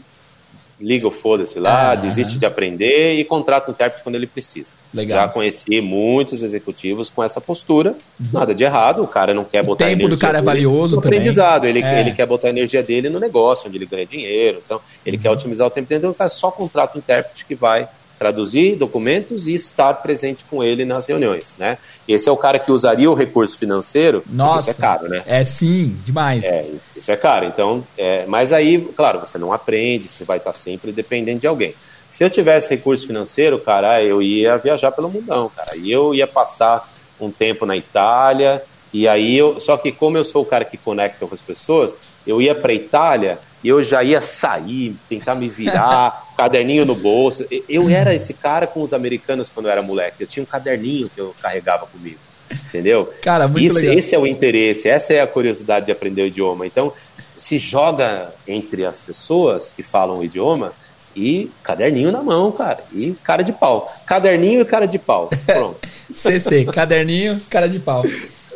liga o foda-se lá, desiste de aprender e contrata um intérprete quando ele precisa. Legal. Já conheci muitos executivos com essa postura, nada de errado, o cara não quer botar o tempo do cara é valioso também. aprendizado, ele, é. ele quer botar a energia dele no negócio, onde ele ganha dinheiro, então ele uhum. quer otimizar o tempo dele, então o cara só contrata um intérprete que vai traduzir documentos e estar presente com ele nas reuniões, né? Esse é o cara que usaria o recurso financeiro, Nossa, isso é caro, né? É sim, demais. É, isso é caro. Então, é, mas aí, claro, você não aprende, você vai estar sempre dependendo de alguém. Se eu tivesse recurso financeiro, cara, eu ia viajar pelo mundão, cara. E eu ia passar um tempo na Itália, e aí eu, só que como eu sou o cara que conecta com as pessoas, eu ia para Itália e eu já ia sair, tentar me virar, caderninho no bolso. Eu era esse cara com os americanos quando eu era moleque. Eu tinha um caderninho que eu carregava comigo. Entendeu? Cara, muito Isso, legal. Esse é o interesse, essa é a curiosidade de aprender o idioma. Então, se joga entre as pessoas que falam o idioma e caderninho na mão, cara. E cara de pau. Caderninho e cara de pau. Pronto. CC, caderninho, cara de pau.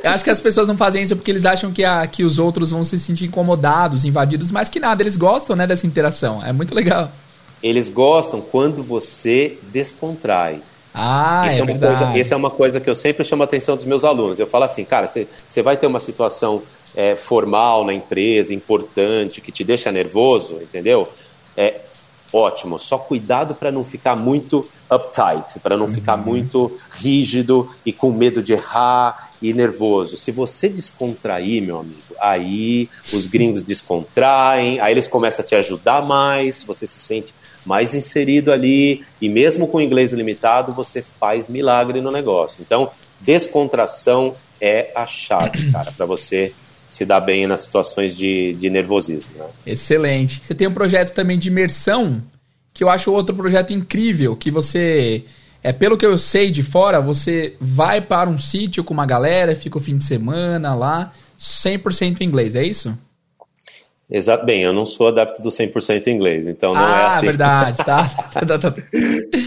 Eu acho que as pessoas não fazem isso porque eles acham que, a, que os outros vão se sentir incomodados, invadidos, mas que nada, eles gostam né, dessa interação. É muito legal. Eles gostam quando você descontrai. Ah, isso é, é uma verdade. coisa, Essa é uma coisa que eu sempre chamo a atenção dos meus alunos. Eu falo assim, cara, você, você vai ter uma situação é, formal na empresa, importante, que te deixa nervoso, entendeu? É ótimo. Só cuidado para não ficar muito uptight, para não uhum. ficar muito rígido e com medo de errar e nervoso. Se você descontrair, meu amigo, aí os gringos descontraem, aí eles começam a te ajudar mais, você se sente mais inserido ali, e mesmo com inglês limitado, você faz milagre no negócio. Então, descontração é a chave, cara, para você se dar bem nas situações de, de nervosismo. Né? Excelente. Você tem um projeto também de imersão, que eu acho outro projeto incrível, que você é, pelo que eu sei de fora, você vai para um sítio com uma galera, fica o fim de semana lá, 100% inglês, é isso? Exato, bem, eu não sou adepto do 100% inglês, então não ah, é assim. Ah, verdade, tá. tá, tá, tá.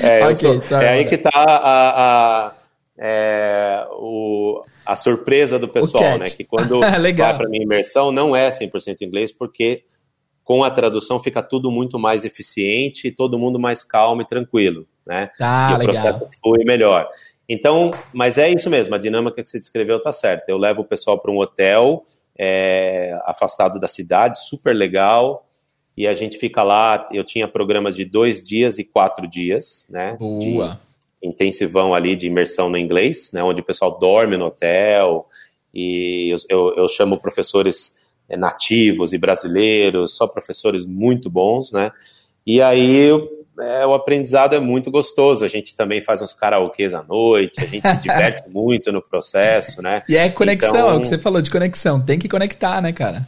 é, okay, sou, é aí que tá a, a, é, o, a surpresa do pessoal, né? Que quando vai para minha imersão não é 100% inglês, porque com a tradução fica tudo muito mais eficiente e todo mundo mais calmo e tranquilo, né? Tá, e o legal. processo flui melhor. Então, mas é isso mesmo, a dinâmica que você descreveu tá certa. Eu levo o pessoal para um hotel é, afastado da cidade, super legal, e a gente fica lá. Eu tinha programas de dois dias e quatro dias, né? Boa. Intensivão ali de imersão no inglês, né? Onde o pessoal dorme no hotel e eu, eu, eu chamo professores é, nativos e brasileiros, só professores muito bons, né? E aí é, o aprendizado é muito gostoso. A gente também faz uns karaokês à noite, a gente se diverte muito no processo, né? E é conexão, então, é o que você falou de conexão. Tem que conectar, né, cara?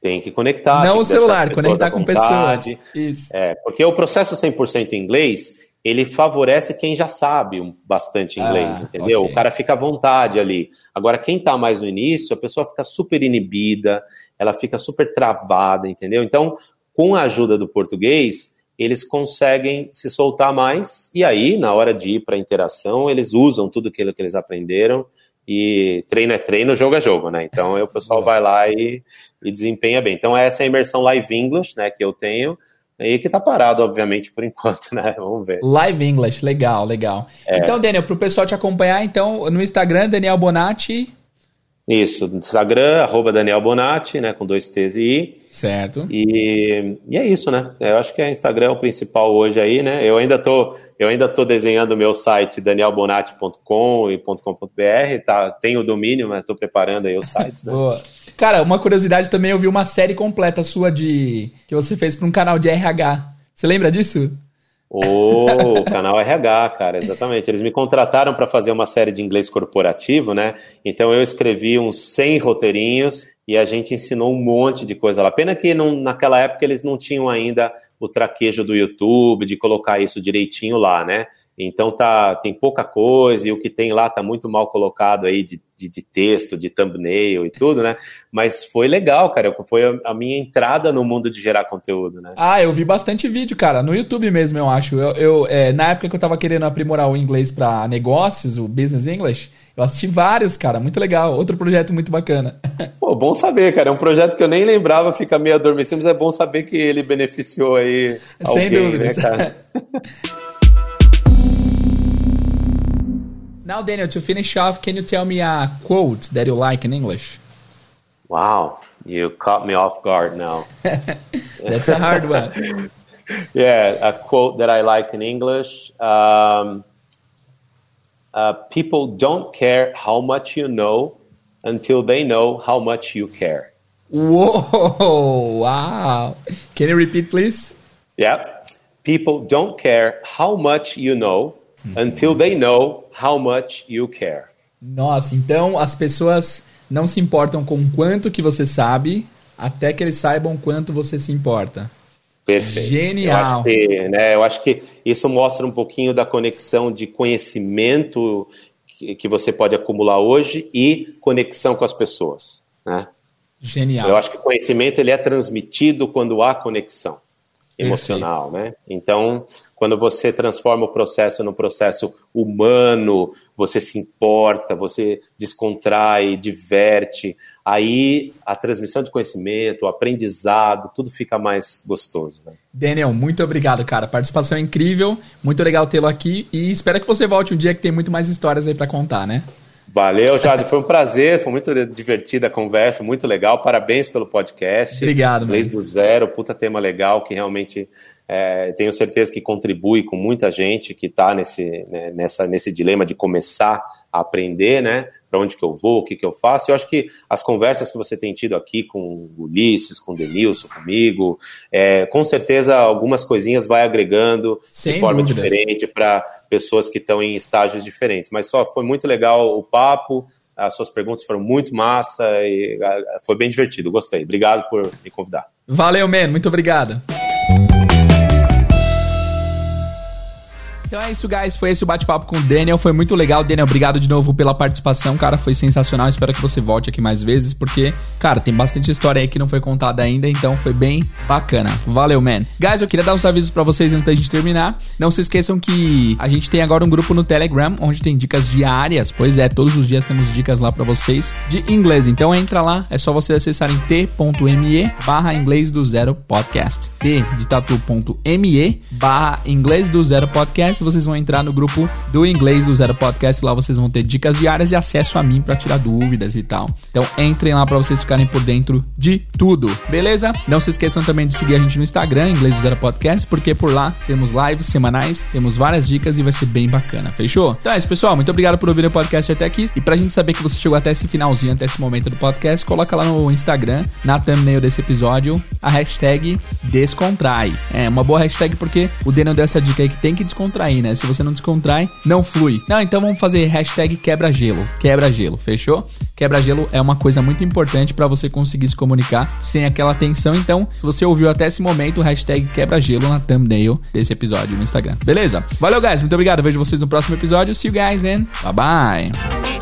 Tem que conectar. Não o celular, conectar com pessoas. Isso. É, porque o processo 100% em inglês, ele favorece quem já sabe bastante inglês, ah, entendeu? Okay. O cara fica à vontade ali. Agora, quem está mais no início, a pessoa fica super inibida, ela fica super travada, entendeu? Então, com a ajuda do português, eles conseguem se soltar mais, e aí, na hora de ir para a interação, eles usam tudo aquilo que eles aprenderam, e treino é treino, jogo é jogo, né? Então, o pessoal vai lá e, e desempenha bem. Então, essa é a imersão Live English, né, que eu tenho, e que tá parado, obviamente, por enquanto, né? Vamos ver. Live English, legal, legal. É. Então, Daniel, para o pessoal te acompanhar, então, no Instagram, Daniel Bonatti. Isso, Instagram, arroba Daniel Bonatti, né, com dois T's e I. Certo. E, e é isso, né? Eu acho que o Instagram é o principal hoje aí, né? Eu ainda tô, eu ainda tô desenhando o meu site danielbonatti.com e .com.br, tá? Tem o domínio, mas tô preparando aí os sites, né? Boa. Cara, uma curiosidade também, eu vi uma série completa sua de que você fez para um canal de RH. Você lembra disso? O canal RH, cara, exatamente. Eles me contrataram para fazer uma série de inglês corporativo, né? Então eu escrevi uns 100 roteirinhos e a gente ensinou um monte de coisa lá. Pena que não, naquela época eles não tinham ainda o traquejo do YouTube, de colocar isso direitinho lá, né? Então tá, tem pouca coisa e o que tem lá tá muito mal colocado aí de, de, de texto, de thumbnail e tudo, né? Mas foi legal, cara. Foi a, a, minha entrada no mundo de gerar conteúdo, né? Ah, eu vi bastante vídeo, cara. No YouTube mesmo, eu acho. Eu, eu é, na época que eu tava querendo aprimorar o inglês para negócios, o Business English, eu assisti vários, cara. Muito legal. Outro projeto muito bacana. Pô, bom saber, cara. É um projeto que eu nem lembrava, fica meio adormecido, mas é bom saber que ele beneficiou aí Sem alguém, dúvidas. né, cara? Now, Daniel, to finish off, can you tell me a quote that you like in English? Wow, you caught me off guard now. That's a hard one. yeah, a quote that I like in English. Um, uh, people don't care how much you know until they know how much you care. Whoa, wow. Can you repeat, please? Yeah. People don't care how much you know until they know how much you care. Nossa, então as pessoas não se importam com quanto que você sabe, até que eles saibam quanto você se importa. Perfeito. Genial. Eu acho, que, né, eu acho que isso mostra um pouquinho da conexão de conhecimento que, que você pode acumular hoje e conexão com as pessoas, né? Genial. Eu acho que o conhecimento ele é transmitido quando há conexão emocional, Perfeito. né? Então, quando você transforma o processo no processo humano, você se importa, você descontrai, diverte, aí a transmissão de conhecimento, o aprendizado, tudo fica mais gostoso. Né? Daniel, muito obrigado, cara. Participação incrível, muito legal tê-lo aqui e espero que você volte um dia que tem muito mais histórias aí para contar, né? Valeu, Jade. Foi um prazer, foi muito divertida a conversa, muito legal. Parabéns pelo podcast. Obrigado, Desde do zero, puta tema legal que realmente é, tenho certeza que contribui com muita gente que está nesse, né, nessa, nesse dilema de começar a aprender, né? Para onde que eu vou, o que que eu faço. Eu acho que as conversas que você tem tido aqui com o Ulisses, com o Denilson, comigo, é, com certeza algumas coisinhas vai agregando Sem de forma dúvidas. diferente para pessoas que estão em estágios diferentes. Mas só foi muito legal o papo, as suas perguntas foram muito massa e foi bem divertido. Gostei. Obrigado por me convidar. Valeu, man. Muito obrigado. Então é isso, guys. Foi esse o bate-papo com o Daniel. Foi muito legal. Daniel, obrigado de novo pela participação, cara. Foi sensacional. Espero que você volte aqui mais vezes, porque, cara, tem bastante história aí que não foi contada ainda, então foi bem bacana. Valeu, man. Guys, eu queria dar uns avisos para vocês antes da gente terminar. Não se esqueçam que a gente tem agora um grupo no Telegram, onde tem dicas diárias. Pois é, todos os dias temos dicas lá para vocês de inglês. Então entra lá, é só vocês acessarem t.me barra inglês do zero podcast. t de tatu.me barra inglês do zero podcast vocês vão entrar no grupo do Inglês do Zero Podcast. Lá vocês vão ter dicas diárias e acesso a mim para tirar dúvidas e tal. Então entrem lá para vocês ficarem por dentro de tudo, beleza? Não se esqueçam também de seguir a gente no Instagram, Inglês do Zero Podcast, porque por lá temos lives semanais, temos várias dicas e vai ser bem bacana, fechou? Então é isso, pessoal. Muito obrigado por ouvir o podcast até aqui. E pra gente saber que você chegou até esse finalzinho, até esse momento do podcast, coloca lá no Instagram, na thumbnail desse episódio, a hashtag Descontrai. É uma boa hashtag porque o Daniel deu essa dica aí que tem que descontrair aí, né? Se você não descontrai, não flui. Não, então vamos fazer hashtag quebra-gelo. Quebra-gelo, fechou? Quebra-gelo é uma coisa muito importante para você conseguir se comunicar sem aquela tensão. Então, se você ouviu até esse momento, hashtag quebra-gelo na thumbnail desse episódio no Instagram. Beleza? Valeu, guys. Muito obrigado. Vejo vocês no próximo episódio. See you guys and bye bye.